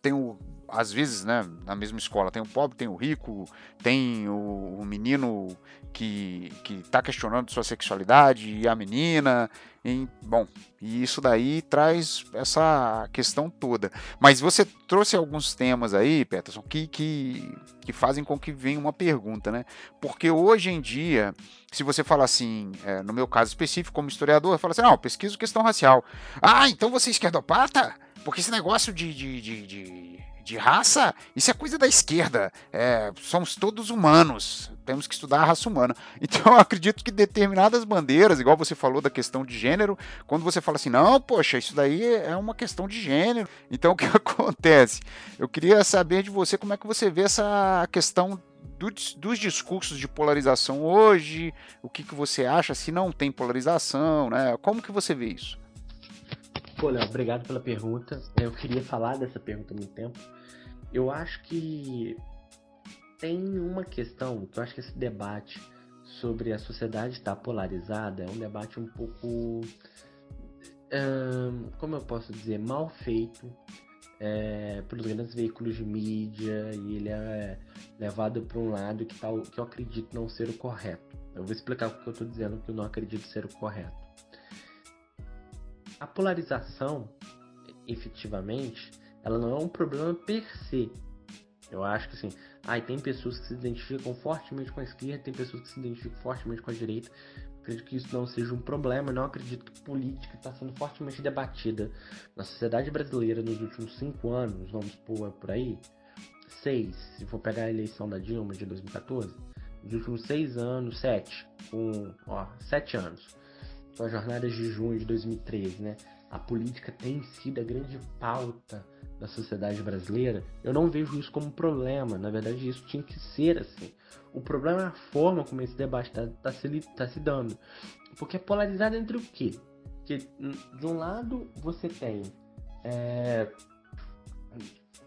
tem o às vezes, né, na mesma escola, tem o pobre, tem o rico, tem o, o menino que está questionando sua sexualidade e a menina. E, bom, e isso daí traz essa questão toda. Mas você trouxe alguns temas aí, Peterson, que, que, que fazem com que venha uma pergunta, né? Porque hoje em dia, se você fala assim, é, no meu caso específico, como historiador, fala assim, não, pesquiso questão racial. Ah, então você é esquerdopata? Porque esse negócio de, de, de, de de raça, isso é coisa da esquerda. É, somos todos humanos, temos que estudar a raça humana. Então eu acredito que determinadas bandeiras, igual você falou da questão de gênero, quando você fala assim, não, poxa, isso daí é uma questão de gênero. Então o que acontece? Eu queria saber de você como é que você vê essa questão do, dos discursos de polarização hoje, o que, que você acha se não tem polarização, né? Como que você vê isso? Pô, Léo, obrigado pela pergunta. Eu queria falar dessa pergunta há muito tempo. Eu acho que tem uma questão, que eu acho que esse debate sobre a sociedade estar polarizada é um debate um pouco. Hum, como eu posso dizer? Mal feito é, pelos grandes veículos de mídia e ele é levado para um lado que, tá, que eu acredito não ser o correto. Eu vou explicar o que eu estou dizendo que eu não acredito ser o correto. A polarização, efetivamente, ela não é um problema per se. Eu acho que assim, ah, tem pessoas que se identificam fortemente com a esquerda, tem pessoas que se identificam fortemente com a direita. Acredito que isso não seja um problema, não acredito que política está sendo fortemente debatida na sociedade brasileira nos últimos cinco anos, vamos pôr por aí, seis, se for pegar a eleição da Dilma de 2014, nos últimos seis anos, sete, com, ó, sete anos as jornadas de junho de 2013, né? A política tem sido a grande pauta da sociedade brasileira. Eu não vejo isso como problema. Na verdade, isso tinha que ser assim. O problema é a forma como esse debate está tá se, tá se dando. Porque é polarizado entre o quê? Que, de um lado, você tem é,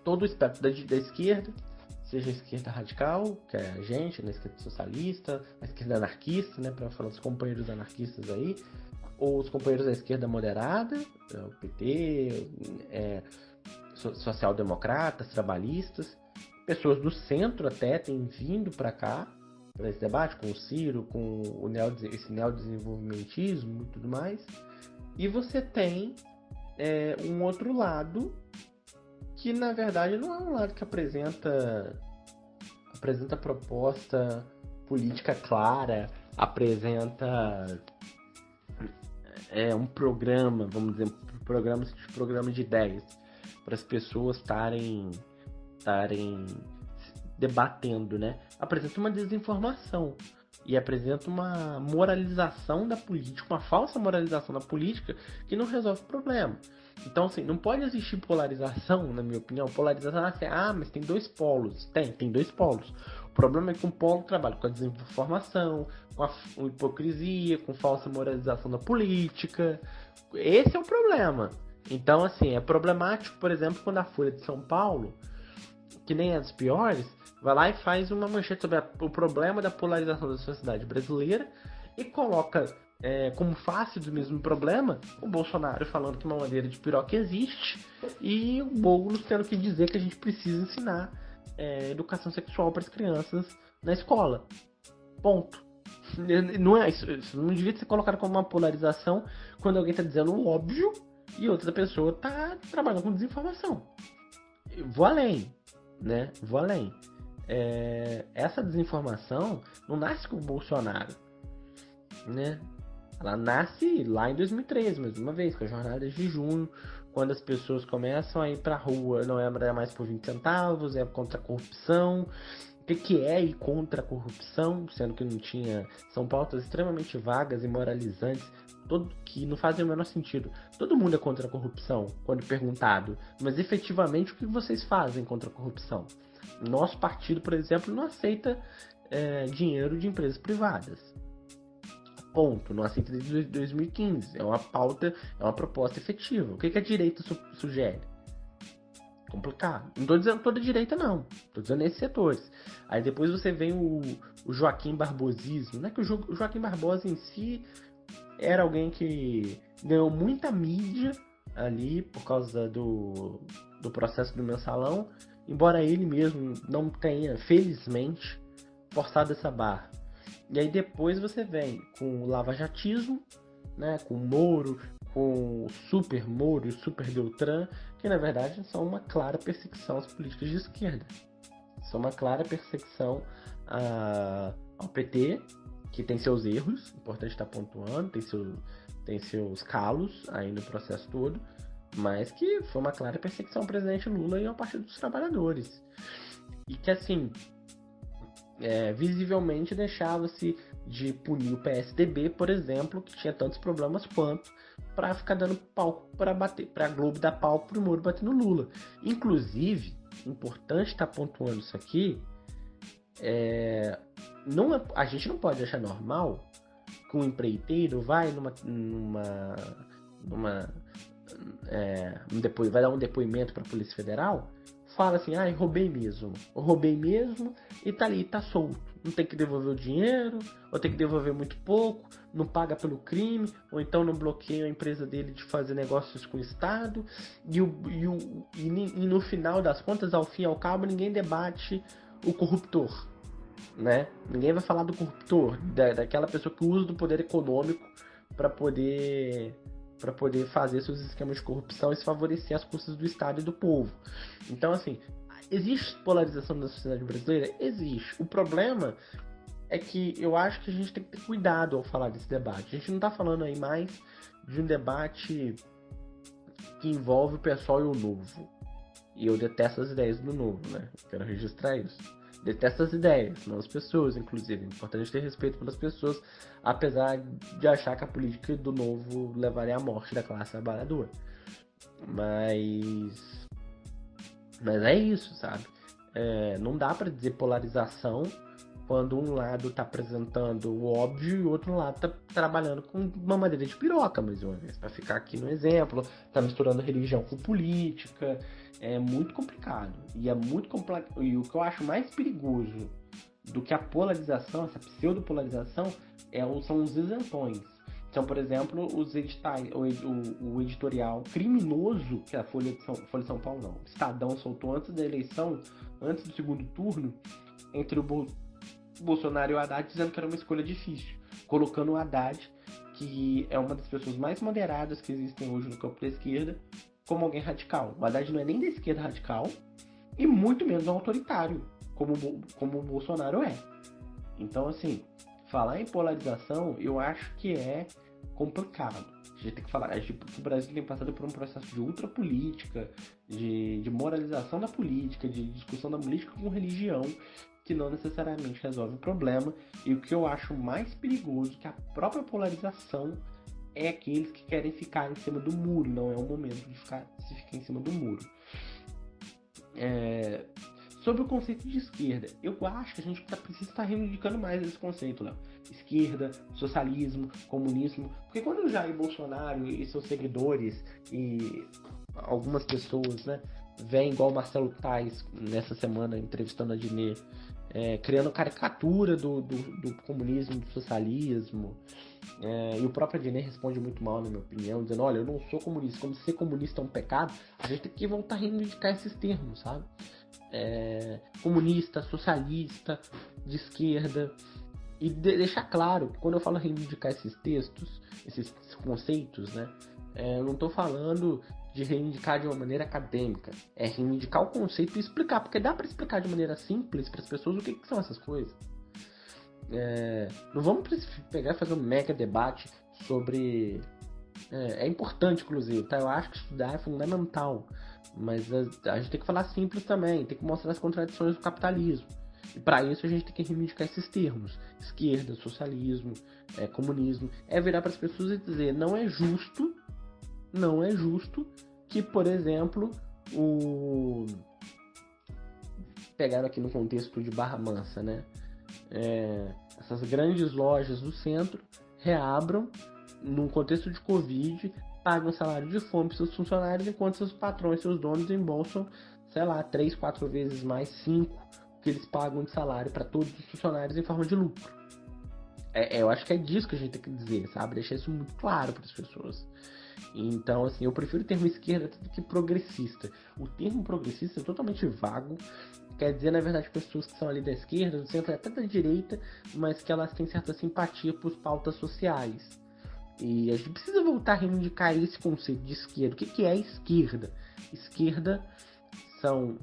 todo o espectro da, da esquerda, seja a esquerda radical, que é a gente, na esquerda socialista, a esquerda anarquista, né, para falar dos companheiros anarquistas aí, ou os companheiros da esquerda moderada, é, o PT, é, social-democratas, trabalhistas, pessoas do centro até têm vindo para cá, para esse debate, com o Ciro, com o neo, esse neodesenvolvimentismo e tudo mais. E você tem é, um outro lado que na verdade não é um lado que apresenta apresenta proposta política clara, apresenta é um programa, vamos dizer, um programa, um programa de ideias para as pessoas estarem estarem debatendo, né? Apresenta uma desinformação e apresenta uma moralização da política, uma falsa moralização da política que não resolve o problema. Então, assim, não pode existir polarização, na minha opinião. Polarização é assim, ah, mas tem dois polos. Tem, tem dois polos. O problema é que um polo trabalha com a desinformação, com a hipocrisia, com falsa moralização da política. Esse é o problema. Então, assim, é problemático, por exemplo, quando a Folha de São Paulo que nem as piores, vai lá e faz uma manchete sobre a, o problema da polarização da sociedade brasileira e coloca é, como face do mesmo problema o Bolsonaro falando que uma madeira de piroca existe e o Boulos tendo que dizer que a gente precisa ensinar é, educação sexual para as crianças na escola. Ponto. Não é isso, isso não devia ser colocado como uma polarização quando alguém está dizendo o óbvio e outra pessoa está trabalhando com desinformação. vou além, né? Vou além. É, essa desinformação não nasce com o Bolsonaro, né? Ela nasce lá em 2013, mais uma vez, com as jornadas de junho, quando as pessoas começam a ir pra rua, não é mais por 20 centavos, é contra a corrupção. O que, que é ir contra a corrupção, sendo que não tinha. São pautas extremamente vagas e moralizantes, todo, que não fazem o menor sentido. Todo mundo é contra a corrupção, quando perguntado, mas efetivamente o que vocês fazem contra a corrupção? Nosso partido, por exemplo, não aceita é, dinheiro de empresas privadas. Ponto. Não aceita desde 2015. É uma pauta, é uma proposta efetiva. O que, que a direita su sugere? Complicado. Não estou dizendo toda direita, não. Estou dizendo esses setores. Aí depois você vem o, o Joaquim Barbosismo. Não é que o, jo o Joaquim Barbosa em si era alguém que ganhou muita mídia ali por causa do, do processo do mensalão, embora ele mesmo não tenha, felizmente, forçado essa barra. E aí depois você vem com o lavajatismo, né, com o Moro, com o Super Moro e o Super Deltran, que na verdade são uma clara perseguição às políticas de esquerda. São uma clara perseguição a, ao PT, que tem seus erros, importante estar pontuando, tem, seu, tem seus calos aí no processo todo, mas que foi uma clara perseguição ao presidente Lula e ao Partido dos Trabalhadores. E que assim, é, visivelmente deixava-se de punir o PSDB, por exemplo, que tinha tantos problemas quanto, para ficar dando palco para bater, para Globo dar palco para o Moro bater no Lula. Inclusive, importante estar tá pontuando isso aqui, é, não é, a gente não pode achar normal que um empreiteiro vai numa, numa, numa é, um depo, vai dar um depoimento para a Polícia Federal fala assim, ai, ah, roubei mesmo. Roubei mesmo e tá ali, tá solto. Não tem que devolver o dinheiro, ou tem que devolver muito pouco, não paga pelo crime, ou então não bloqueia a empresa dele de fazer negócios com o Estado. E, o, e, o, e, e no final das contas, ao fim e ao cabo, ninguém debate o corruptor. Né? Ninguém vai falar do corruptor, da, daquela pessoa que usa do poder econômico para poder para poder fazer seus esquemas de corrupção e se favorecer as custas do Estado e do povo. Então, assim, existe polarização da sociedade brasileira? Existe. O problema é que eu acho que a gente tem que ter cuidado ao falar desse debate. A gente não está falando aí mais de um debate que envolve o pessoal e o novo. E eu detesto as ideias do novo, né? Quero registrar isso detesta as ideias, não as pessoas, inclusive. É importante ter respeito pelas pessoas, apesar de achar que a política do novo levaria à morte da classe trabalhadora. Mas. Mas é isso, sabe? É, não dá para dizer polarização quando um lado está apresentando o óbvio e o outro lado está trabalhando com uma madeira de piroca, mais uma vez, para ficar aqui no exemplo, está misturando religião com política, é muito complicado. E é muito complexo. E o que eu acho mais perigoso do que a polarização, essa pseudo-polarização, é, são os isentões. Então, por exemplo, os editais, o, o, o, editorial criminoso que a Folha de, São, Folha de São Paulo, não, Estadão soltou antes da eleição, antes do segundo turno, entre o Bo, Bolsonaro e o Haddad, dizendo que era uma escolha difícil, colocando o Haddad, que é uma das pessoas mais moderadas que existem hoje no campo da esquerda, como alguém radical. O Haddad não é nem da esquerda radical e muito menos autoritário, como, como o Bolsonaro é. Então, assim, falar em polarização eu acho que é complicado. A gente tem que falar. Gente, o Brasil tem passado por um processo de ultrapolítica, de, de moralização da política, de discussão da política com religião, que não necessariamente resolve o problema. E o que eu acho mais perigoso é que a própria polarização é aqueles que querem ficar em cima do muro, não é o momento de ficar, se ficar em cima do muro. É... Sobre o conceito de esquerda, eu acho que a gente tá, precisa estar reivindicando mais esse conceito, Léo. Esquerda, socialismo, comunismo. Porque quando o Jair Bolsonaro e seus seguidores e algumas pessoas, né, vem igual o Marcelo Tais nessa semana entrevistando a Dinê, é, criando caricatura do, do, do, comunismo, do socialismo. É, e o próprio Adnet responde muito mal, na minha opinião, dizendo: Olha, eu não sou comunista, como ser comunista é um pecado, a gente tem que voltar a reivindicar esses termos, sabe? É, comunista, socialista, de esquerda. E de deixar claro que quando eu falo reivindicar esses textos, esses conceitos, né? É, eu não estou falando de reivindicar de uma maneira acadêmica. É reivindicar o conceito e explicar, porque dá para explicar de maneira simples para as pessoas o que, que, são essas coisas. É, não vamos pegar e fazer um mega debate sobre. É, é, importante, inclusive, tá? Eu acho que estudar é fundamental. Mas a, a gente tem que falar simples também, tem que mostrar as contradições do capitalismo. E para isso a gente tem que reivindicar esses termos: esquerda, socialismo, é, comunismo. É virar para as pessoas e dizer: não é justo, não é justo que, por exemplo, o pegaram aqui no contexto de Barra Mansa, né? É, essas grandes lojas do centro reabram num contexto de Covid, pagam salário de fome para seus funcionários, enquanto seus patrões, seus donos embolsam, sei lá, três, quatro vezes mais, cinco que eles pagam de salário para todos os funcionários em forma de lucro. É, é, eu acho que é disso que a gente tem que dizer, sabe? Deixar isso muito claro para as pessoas. Então, assim, eu prefiro o termo esquerda do que progressista. O termo progressista é totalmente vago. Quer dizer, na verdade, pessoas que são ali da esquerda, do centro, até da direita, mas que elas têm certa simpatia por pautas sociais. E a gente precisa voltar a reivindicar esse conceito de esquerda. O que é esquerda? Esquerda são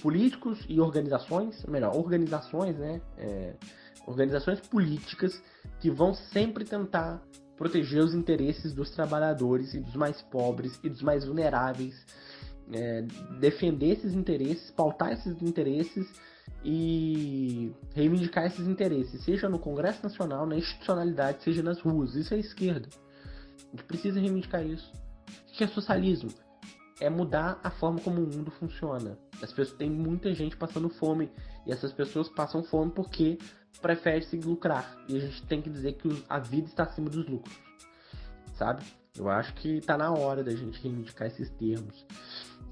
políticos e organizações, melhor, organizações, né? É, organizações políticas que vão sempre tentar proteger os interesses dos trabalhadores e dos mais pobres e dos mais vulneráveis, é, defender esses interesses, pautar esses interesses e reivindicar esses interesses, seja no Congresso Nacional, na institucionalidade, seja nas ruas. Isso é esquerda. A gente precisa reivindicar isso. O que é socialismo? É mudar a forma como o mundo funciona. As pessoas tem muita gente passando fome e essas pessoas passam fome porque prefere se lucrar. E a gente tem que dizer que a vida está acima dos lucros. Sabe? Eu acho que está na hora da gente reivindicar esses termos.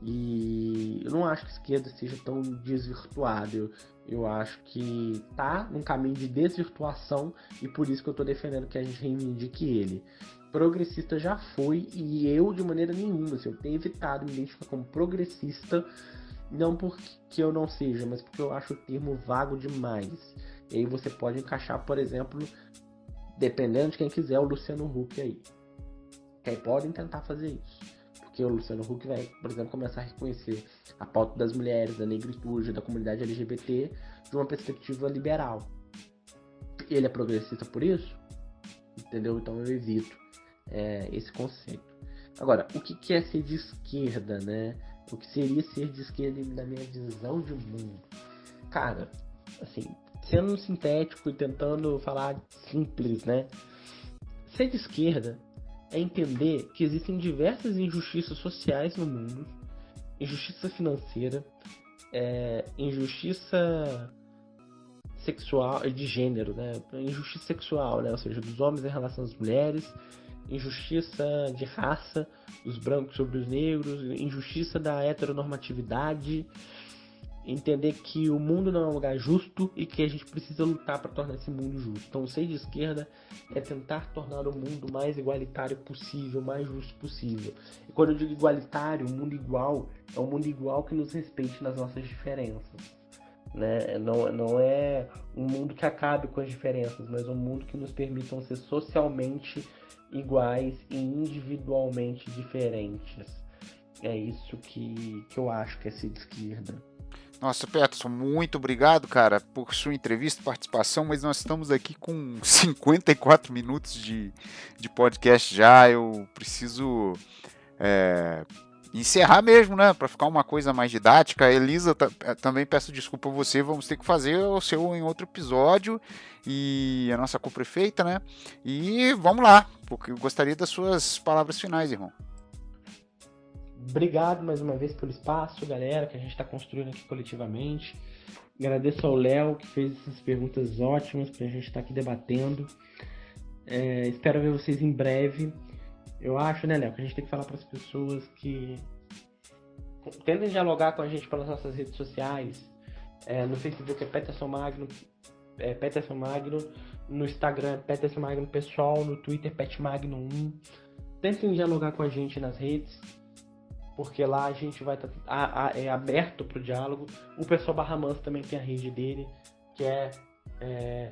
E eu não acho que a esquerda seja tão desvirtuada. Eu, eu acho que tá num caminho de desvirtuação e por isso que eu estou defendendo que a gente reivindique ele. Progressista já foi e eu, de maneira nenhuma, assim, eu tenho evitado me identificar como progressista, não porque eu não seja, mas porque eu acho o termo vago demais. E aí você pode encaixar, por exemplo, dependendo de quem quiser, o Luciano Huck aí. Que aí podem tentar fazer isso. Porque o Luciano Huck vai, por exemplo, começar a reconhecer a pauta das mulheres, da negritude, da comunidade LGBT de uma perspectiva liberal. Ele é progressista por isso? Entendeu? Então eu evito é, esse conceito. Agora, o que é ser de esquerda, né? O que seria ser de esquerda na minha visão de mundo? Cara, assim, sendo sintético e tentando falar simples, né? Ser de esquerda é entender que existem diversas injustiças sociais no mundo, injustiça financeira, é, injustiça sexual de gênero, né? Injustiça sexual, né? Ou seja, dos homens em relação às mulheres, injustiça de raça, dos brancos sobre os negros, injustiça da heteronormatividade, entender que o mundo não é um lugar justo e que a gente precisa lutar para tornar esse mundo justo. Então, ser de esquerda é tentar tornar o mundo mais igualitário possível, mais justo possível. E quando eu digo igualitário, um mundo igual, é um mundo igual que nos respeite nas nossas diferenças. Né? Não, não é um mundo que acabe com as diferenças, mas um mundo que nos permitam ser socialmente iguais e individualmente diferentes. É isso que, que eu acho que é ser de esquerda. Nossa, Peterson, muito obrigado, cara, por sua entrevista, participação, mas nós estamos aqui com 54 minutos de, de podcast já. Eu preciso é, encerrar mesmo, né? Para ficar uma coisa mais didática. Elisa, é, também peço desculpa a você, vamos ter que fazer o seu em outro episódio. E a nossa co-prefeita, né? E vamos lá, porque eu gostaria das suas palavras finais, irmão. Obrigado mais uma vez pelo espaço, galera, que a gente está construindo aqui coletivamente. Agradeço ao Léo, que fez essas perguntas ótimas para a gente estar tá aqui debatendo. É, espero ver vocês em breve. Eu acho, né, Léo, que a gente tem que falar para as pessoas que tentem dialogar com a gente pelas nossas redes sociais. É, no Facebook é Peterson Magno, é Peterson Magno, no Instagram é Peterson Magno Pessoal, no Twitter Petmagno 1. Tentem dialogar com a gente nas redes, porque lá a gente vai estar tá, é aberto para o diálogo. O pessoal Barra Mansa também tem a rede dele, que é, é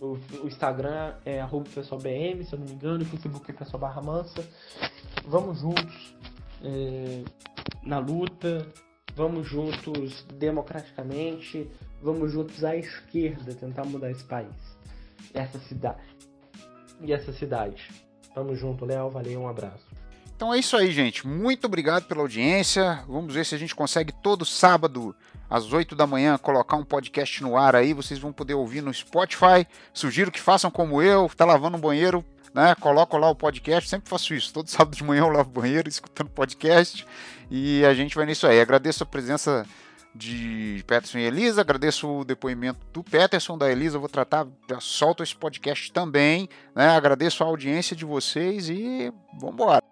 o, o, Instagram é arroba pessoal BM, se eu não me engano, o Facebook é pessoal Barra Mansa. Vamos juntos é, na luta, vamos juntos democraticamente, vamos juntos à esquerda tentar mudar esse país, essa cidade. E essa cidade. Tamo junto, Léo, valeu, um abraço. Então é isso aí, gente. Muito obrigado pela audiência. Vamos ver se a gente consegue todo sábado às 8 da manhã colocar um podcast no ar aí. Vocês vão poder ouvir no Spotify. Sugiro que façam como eu, tá lavando um banheiro, né? Coloco lá o podcast, sempre faço isso. Todo sábado de manhã eu lavo o banheiro escutando podcast. E a gente vai nisso aí. Agradeço a presença de Peterson e Elisa. Agradeço o depoimento do Peterson, da Elisa. vou tratar, solto esse podcast também. Né? Agradeço a audiência de vocês e vamos embora.